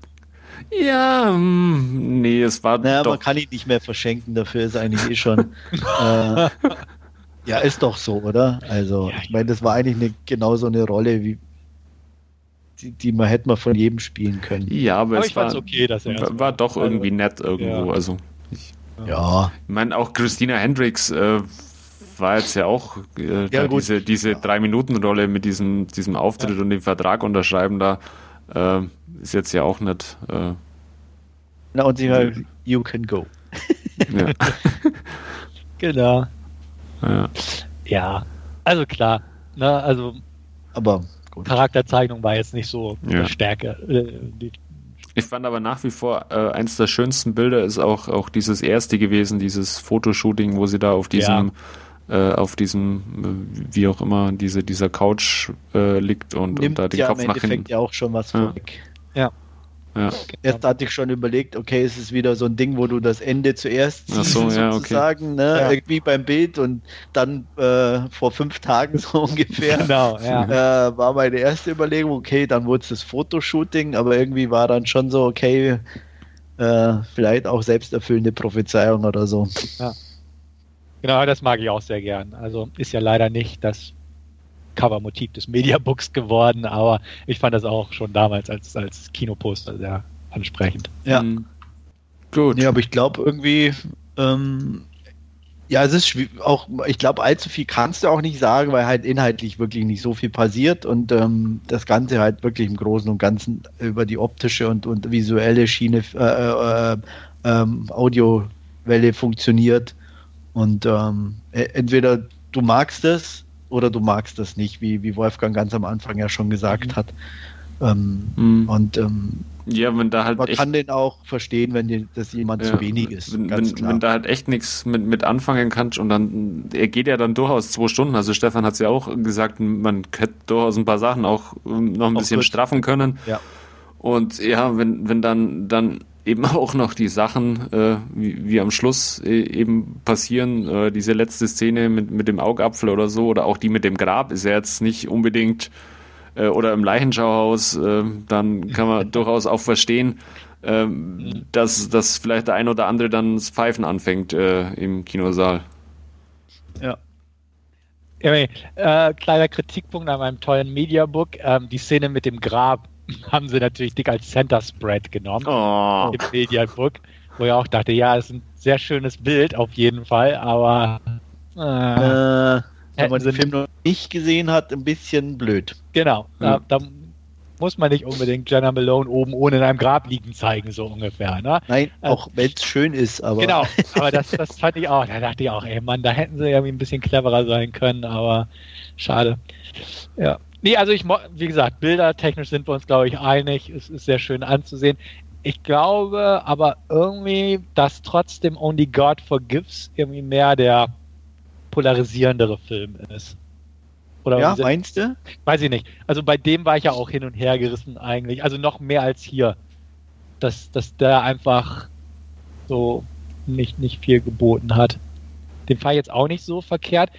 Ja, mh, hm, nee, es war. Naja, doch. man kann ihn nicht mehr verschenken, dafür ist eigentlich eh schon. äh, ja, ist doch so, oder? Also, ja, ich meine, das war eigentlich eine, genauso eine Rolle, wie die, die man hätte man von jedem spielen können. Ja, aber, aber es war, okay, dass er war, war doch irgendwie nett irgendwo. Ja. Also, ich, ja. Ich meine, auch Christina Hendricks äh, war jetzt ja auch äh, ja, diese, diese Drei-Minuten-Rolle mit diesem, diesem Auftritt und dem Vertrag unterschreiben da. Äh, ist jetzt ja auch nicht. Äh, Na, und sie halt, you can go. ja. genau. Ja. ja, also klar. Ne, also, aber gut. Charakterzeichnung war jetzt nicht so ja. Stärke. Äh, ich fand aber nach wie vor äh, eins der schönsten Bilder ist auch, auch dieses erste gewesen, dieses Fotoshooting, wo sie da auf diesem ja. äh, auf diesem, äh, wie auch immer, diese, dieser Couch äh, liegt und, und da den ja Kopf nach hinten. ja auch schon was ja. vorweg. Ja. Ja. Erst hatte ich schon überlegt, okay, es ist wieder so ein Ding, wo du das Ende zuerst siehst, so, ja, sozusagen, okay. ne? Ja. irgendwie beim Bild und dann äh, vor fünf Tagen so ungefähr genau, ja. äh, war meine erste Überlegung, okay, dann wurde es das Fotoshooting, aber irgendwie war dann schon so, okay, äh, vielleicht auch selbsterfüllende Prophezeiung oder so. Ja. Genau, das mag ich auch sehr gern. Also ist ja leider nicht das Covermotiv des Mediabooks geworden, aber ich fand das auch schon damals als, als Kinoposter sehr ansprechend. Ja. Mhm. Gut. Ja, aber ich glaube irgendwie, ähm, ja, es ist auch, ich glaube, allzu viel kannst du auch nicht sagen, weil halt inhaltlich wirklich nicht so viel passiert und ähm, das Ganze halt wirklich im Großen und Ganzen über die optische und, und visuelle Schiene, äh, äh, äh, ähm, Audiowelle funktioniert. Und ähm, e-, entweder du magst es oder du magst das nicht, wie, wie Wolfgang ganz am Anfang ja schon gesagt mhm. hat. Ähm, mhm. Und ähm, ja, wenn da halt man kann den auch verstehen, wenn die, das jemand ja, zu wenig ist. Wenn, wenn, wenn, da halt echt nichts mit, mit anfangen kannst und dann, er geht ja dann durchaus zwei Stunden. Also Stefan hat es ja auch gesagt, man hätte durchaus ein paar Sachen auch ähm, noch ein auch bisschen gut. straffen können. Ja. Und ja, wenn, wenn dann, dann eben auch noch die Sachen, äh, wie, wie am Schluss äh, eben passieren, äh, diese letzte Szene mit, mit dem Augapfel oder so, oder auch die mit dem Grab, ist ja jetzt nicht unbedingt, äh, oder im Leichenschauhaus, äh, dann kann man durchaus auch verstehen, äh, dass, dass vielleicht der ein oder andere dann das Pfeifen anfängt äh, im Kinosaal. Ja. Anyway, kleiner Kritikpunkt an meinem tollen Mediabook, ähm, die Szene mit dem Grab haben sie natürlich dick als Center Spread genommen oh. im Mediabook, wo ich auch dachte, ja, ist ein sehr schönes Bild auf jeden Fall, aber äh, äh, wenn man den Film noch nicht gesehen hat, ein bisschen blöd. Genau, ja. da, da, muss man nicht unbedingt Jenna Malone oben ohne in einem Grab liegen zeigen, so ungefähr. Ne? Nein, äh, auch wenn es schön ist, aber. Genau, aber das, das fand ich auch. Da dachte ich auch, ey Mann, da hätten sie irgendwie ein bisschen cleverer sein können, aber schade. Ja. Nee, also ich, wie gesagt, bildertechnisch sind wir uns, glaube ich, einig. Es ist sehr schön anzusehen. Ich glaube aber irgendwie, dass trotzdem Only God Forgives irgendwie mehr der polarisierendere Film ist. Oder ja, meinst du? Weiß ich nicht. Also bei dem war ich ja auch hin und her gerissen eigentlich. Also noch mehr als hier. Dass, dass der einfach so nicht, nicht viel geboten hat. Den fand ich jetzt auch nicht so verkehrt.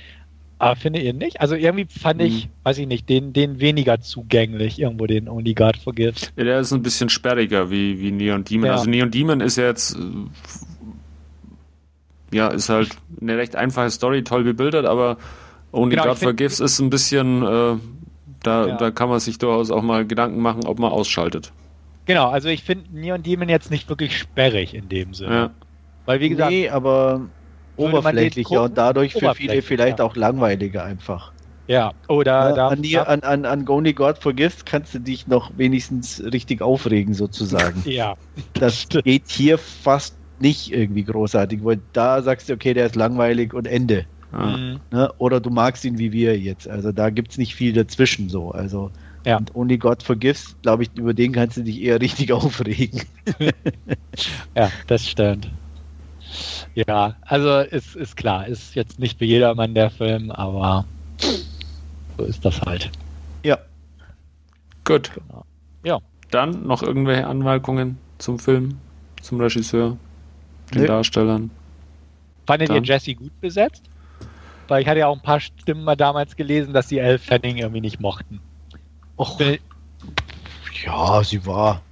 Aber finde ihr nicht? Also irgendwie fand ich, hm. weiß ich nicht, den, den weniger zugänglich, irgendwo den Only God Forgives. Ja, der ist ein bisschen sperriger wie, wie Neon Demon. Ja. Also Neon Demon ist ja jetzt, ja, ist halt eine recht einfache Story, toll bebildert, aber Only genau, God Forgives ist ein bisschen, äh, da, ja. da kann man sich durchaus auch mal Gedanken machen, ob man ausschaltet. Genau, also ich finde Neon Demon jetzt nicht wirklich sperrig in dem Sinne. Ja. Weil wie gesagt. Nee, aber oberflächlicher und dadurch für viele vielleicht ja. auch langweiliger einfach. Ja, oder ja, an, dir, an, an, an Only God Forgives kannst du dich noch wenigstens richtig aufregen, sozusagen. ja. Das geht hier fast nicht irgendwie großartig, weil da sagst du, okay, der ist langweilig und Ende. Mhm. Ne? Oder du magst ihn wie wir jetzt. Also da gibt es nicht viel dazwischen so. Also ja. und Only God Forgives, glaube ich, über den kannst du dich eher richtig aufregen. ja, das stimmt. Ja, also ist, ist klar, ist jetzt nicht für jedermann der Film, aber so ist das halt. Ja. Gut. Genau. Ja. Dann noch irgendwelche Anmerkungen zum Film, zum Regisseur, den nee. Darstellern. Fandet Dann. ihr Jesse gut besetzt? Weil ich hatte ja auch ein paar Stimmen mal damals gelesen, dass sie Elle Fanning irgendwie nicht mochten. Och. Ja, sie war.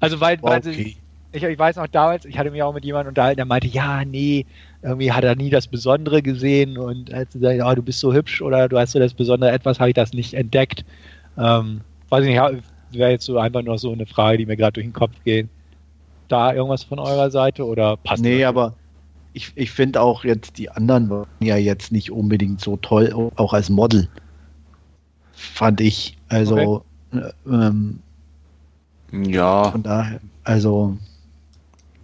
Also weil, war weil okay. sie, ich, ich, weiß noch damals, ich hatte mich auch mit jemandem unterhalten, der meinte, ja, nee, irgendwie hat er nie das Besondere gesehen und als er sagt, oh, du bist so hübsch oder du hast so das Besondere etwas, habe ich das nicht entdeckt. Ähm, weiß ich nicht, wäre jetzt so einfach nur so eine Frage, die mir gerade durch den Kopf geht. Da irgendwas von eurer Seite oder passt Nee, das? aber ich, ich finde auch jetzt, die anderen waren ja jetzt nicht unbedingt so toll, auch als Model. Fand ich. Also, okay. Äh, ähm, ja. Von daher, also.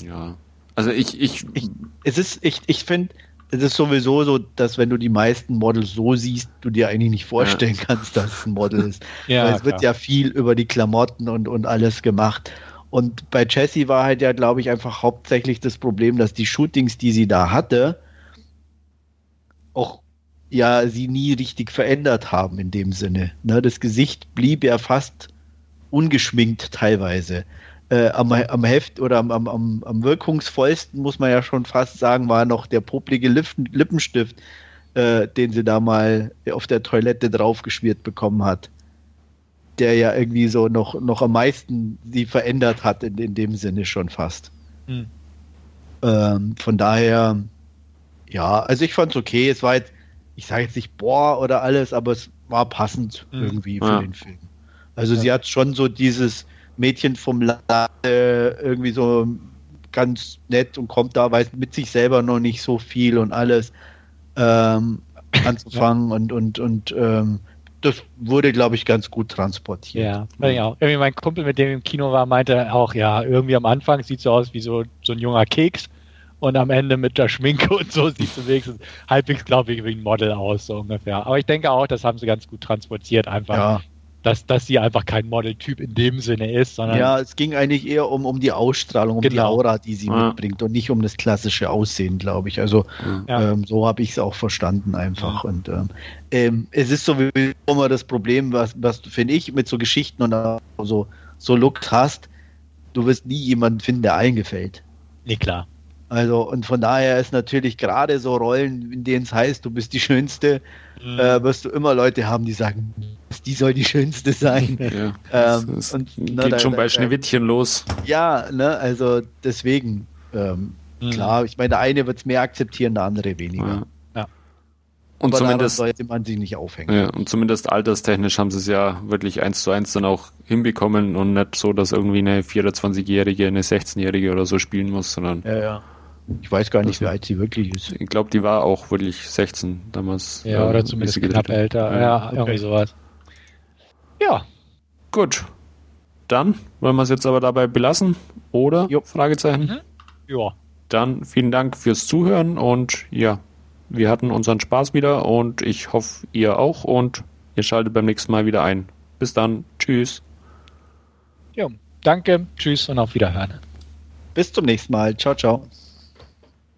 Ja. Also ich, ich, ich es ist, ich, ich finde, es ist sowieso so, dass wenn du die meisten Models so siehst, du dir eigentlich nicht vorstellen ja. kannst, dass es ein Model ist. ja, Weil es klar. wird ja viel über die Klamotten und, und alles gemacht. Und bei Jessie war halt ja, glaube ich, einfach hauptsächlich das Problem, dass die Shootings, die sie da hatte, auch ja sie nie richtig verändert haben in dem Sinne. Ne, das Gesicht blieb ja fast ungeschminkt teilweise äh, am, am Heft oder am, am, am wirkungsvollsten, muss man ja schon fast sagen, war noch der poplige Lippen, Lippenstift, äh, den sie da mal auf der Toilette draufgeschmiert bekommen hat. Der ja irgendwie so noch, noch am meisten sie verändert hat, in, in dem Sinne schon fast. Hm. Ähm, von daher, ja, also ich fand es okay. Es war jetzt, ich sage jetzt nicht boah oder alles, aber es war passend hm. irgendwie für ja. den Film. Also ja. sie hat schon so dieses, Mädchen vom Land irgendwie so ganz nett und kommt da, weiß mit sich selber noch nicht so viel und alles ähm, anzufangen ja. und, und, und ähm, das wurde, glaube ich, ganz gut transportiert. Ja, ja. Irgendwie mein Kumpel, mit dem im Kino war, meinte auch, ja, irgendwie am Anfang sieht so aus wie so, so ein junger Keks und am Ende mit der Schminke und so sieht es wenigstens halbwegs, glaube ich, wie ein Model aus, so ungefähr. Aber ich denke auch, das haben sie ganz gut transportiert, einfach. Ja dass, dass sie einfach kein Modeltyp in dem Sinne ist, sondern. Ja, es ging eigentlich eher um, um die Ausstrahlung, um genau. die Aura, die sie ja. mitbringt und nicht um das klassische Aussehen, glaube ich. Also ja. ähm, so habe ich es auch verstanden einfach. Ja. Und ähm, ähm, es ist sowieso immer das Problem, was, was finde ich, mit so Geschichten und so, so Looks hast, du wirst nie jemanden finden, der allen gefällt. Nee, klar. Also, und von daher ist natürlich gerade so Rollen, in denen es heißt, du bist die Schönste, mhm. äh, wirst du immer Leute haben, die sagen, die soll die Schönste sein. Ja, ähm, das, und, geht na, da, schon da, bei Schneewittchen los. Ja, ne, also deswegen, ähm, mhm. klar, ich meine, der eine wird es mehr akzeptieren, der andere weniger. Ja. ja. Und Aber zumindest sollte man sich nicht aufhängen. Ja, und zumindest alterstechnisch haben sie es ja wirklich eins zu eins dann auch hinbekommen und nicht so, dass irgendwie eine 24-Jährige, eine 16-Jährige oder so spielen muss, sondern ja, ja. Ich weiß gar nicht, wie alt sie wirklich ist. Ich glaube, die war auch wirklich 16 damals. Ja, äh, oder zumindest knapp älter. Ja, ja okay. irgendwie sowas. Ja. Gut. Dann wollen wir es jetzt aber dabei belassen, oder? Jo. Fragezeichen. Mhm. Ja. Dann vielen Dank fürs Zuhören und ja, wir hatten unseren Spaß wieder und ich hoffe, ihr auch und ihr schaltet beim nächsten Mal wieder ein. Bis dann. Tschüss. Ja, danke. Tschüss und auf Wiederhören. Bis zum nächsten Mal. Ciao, ciao.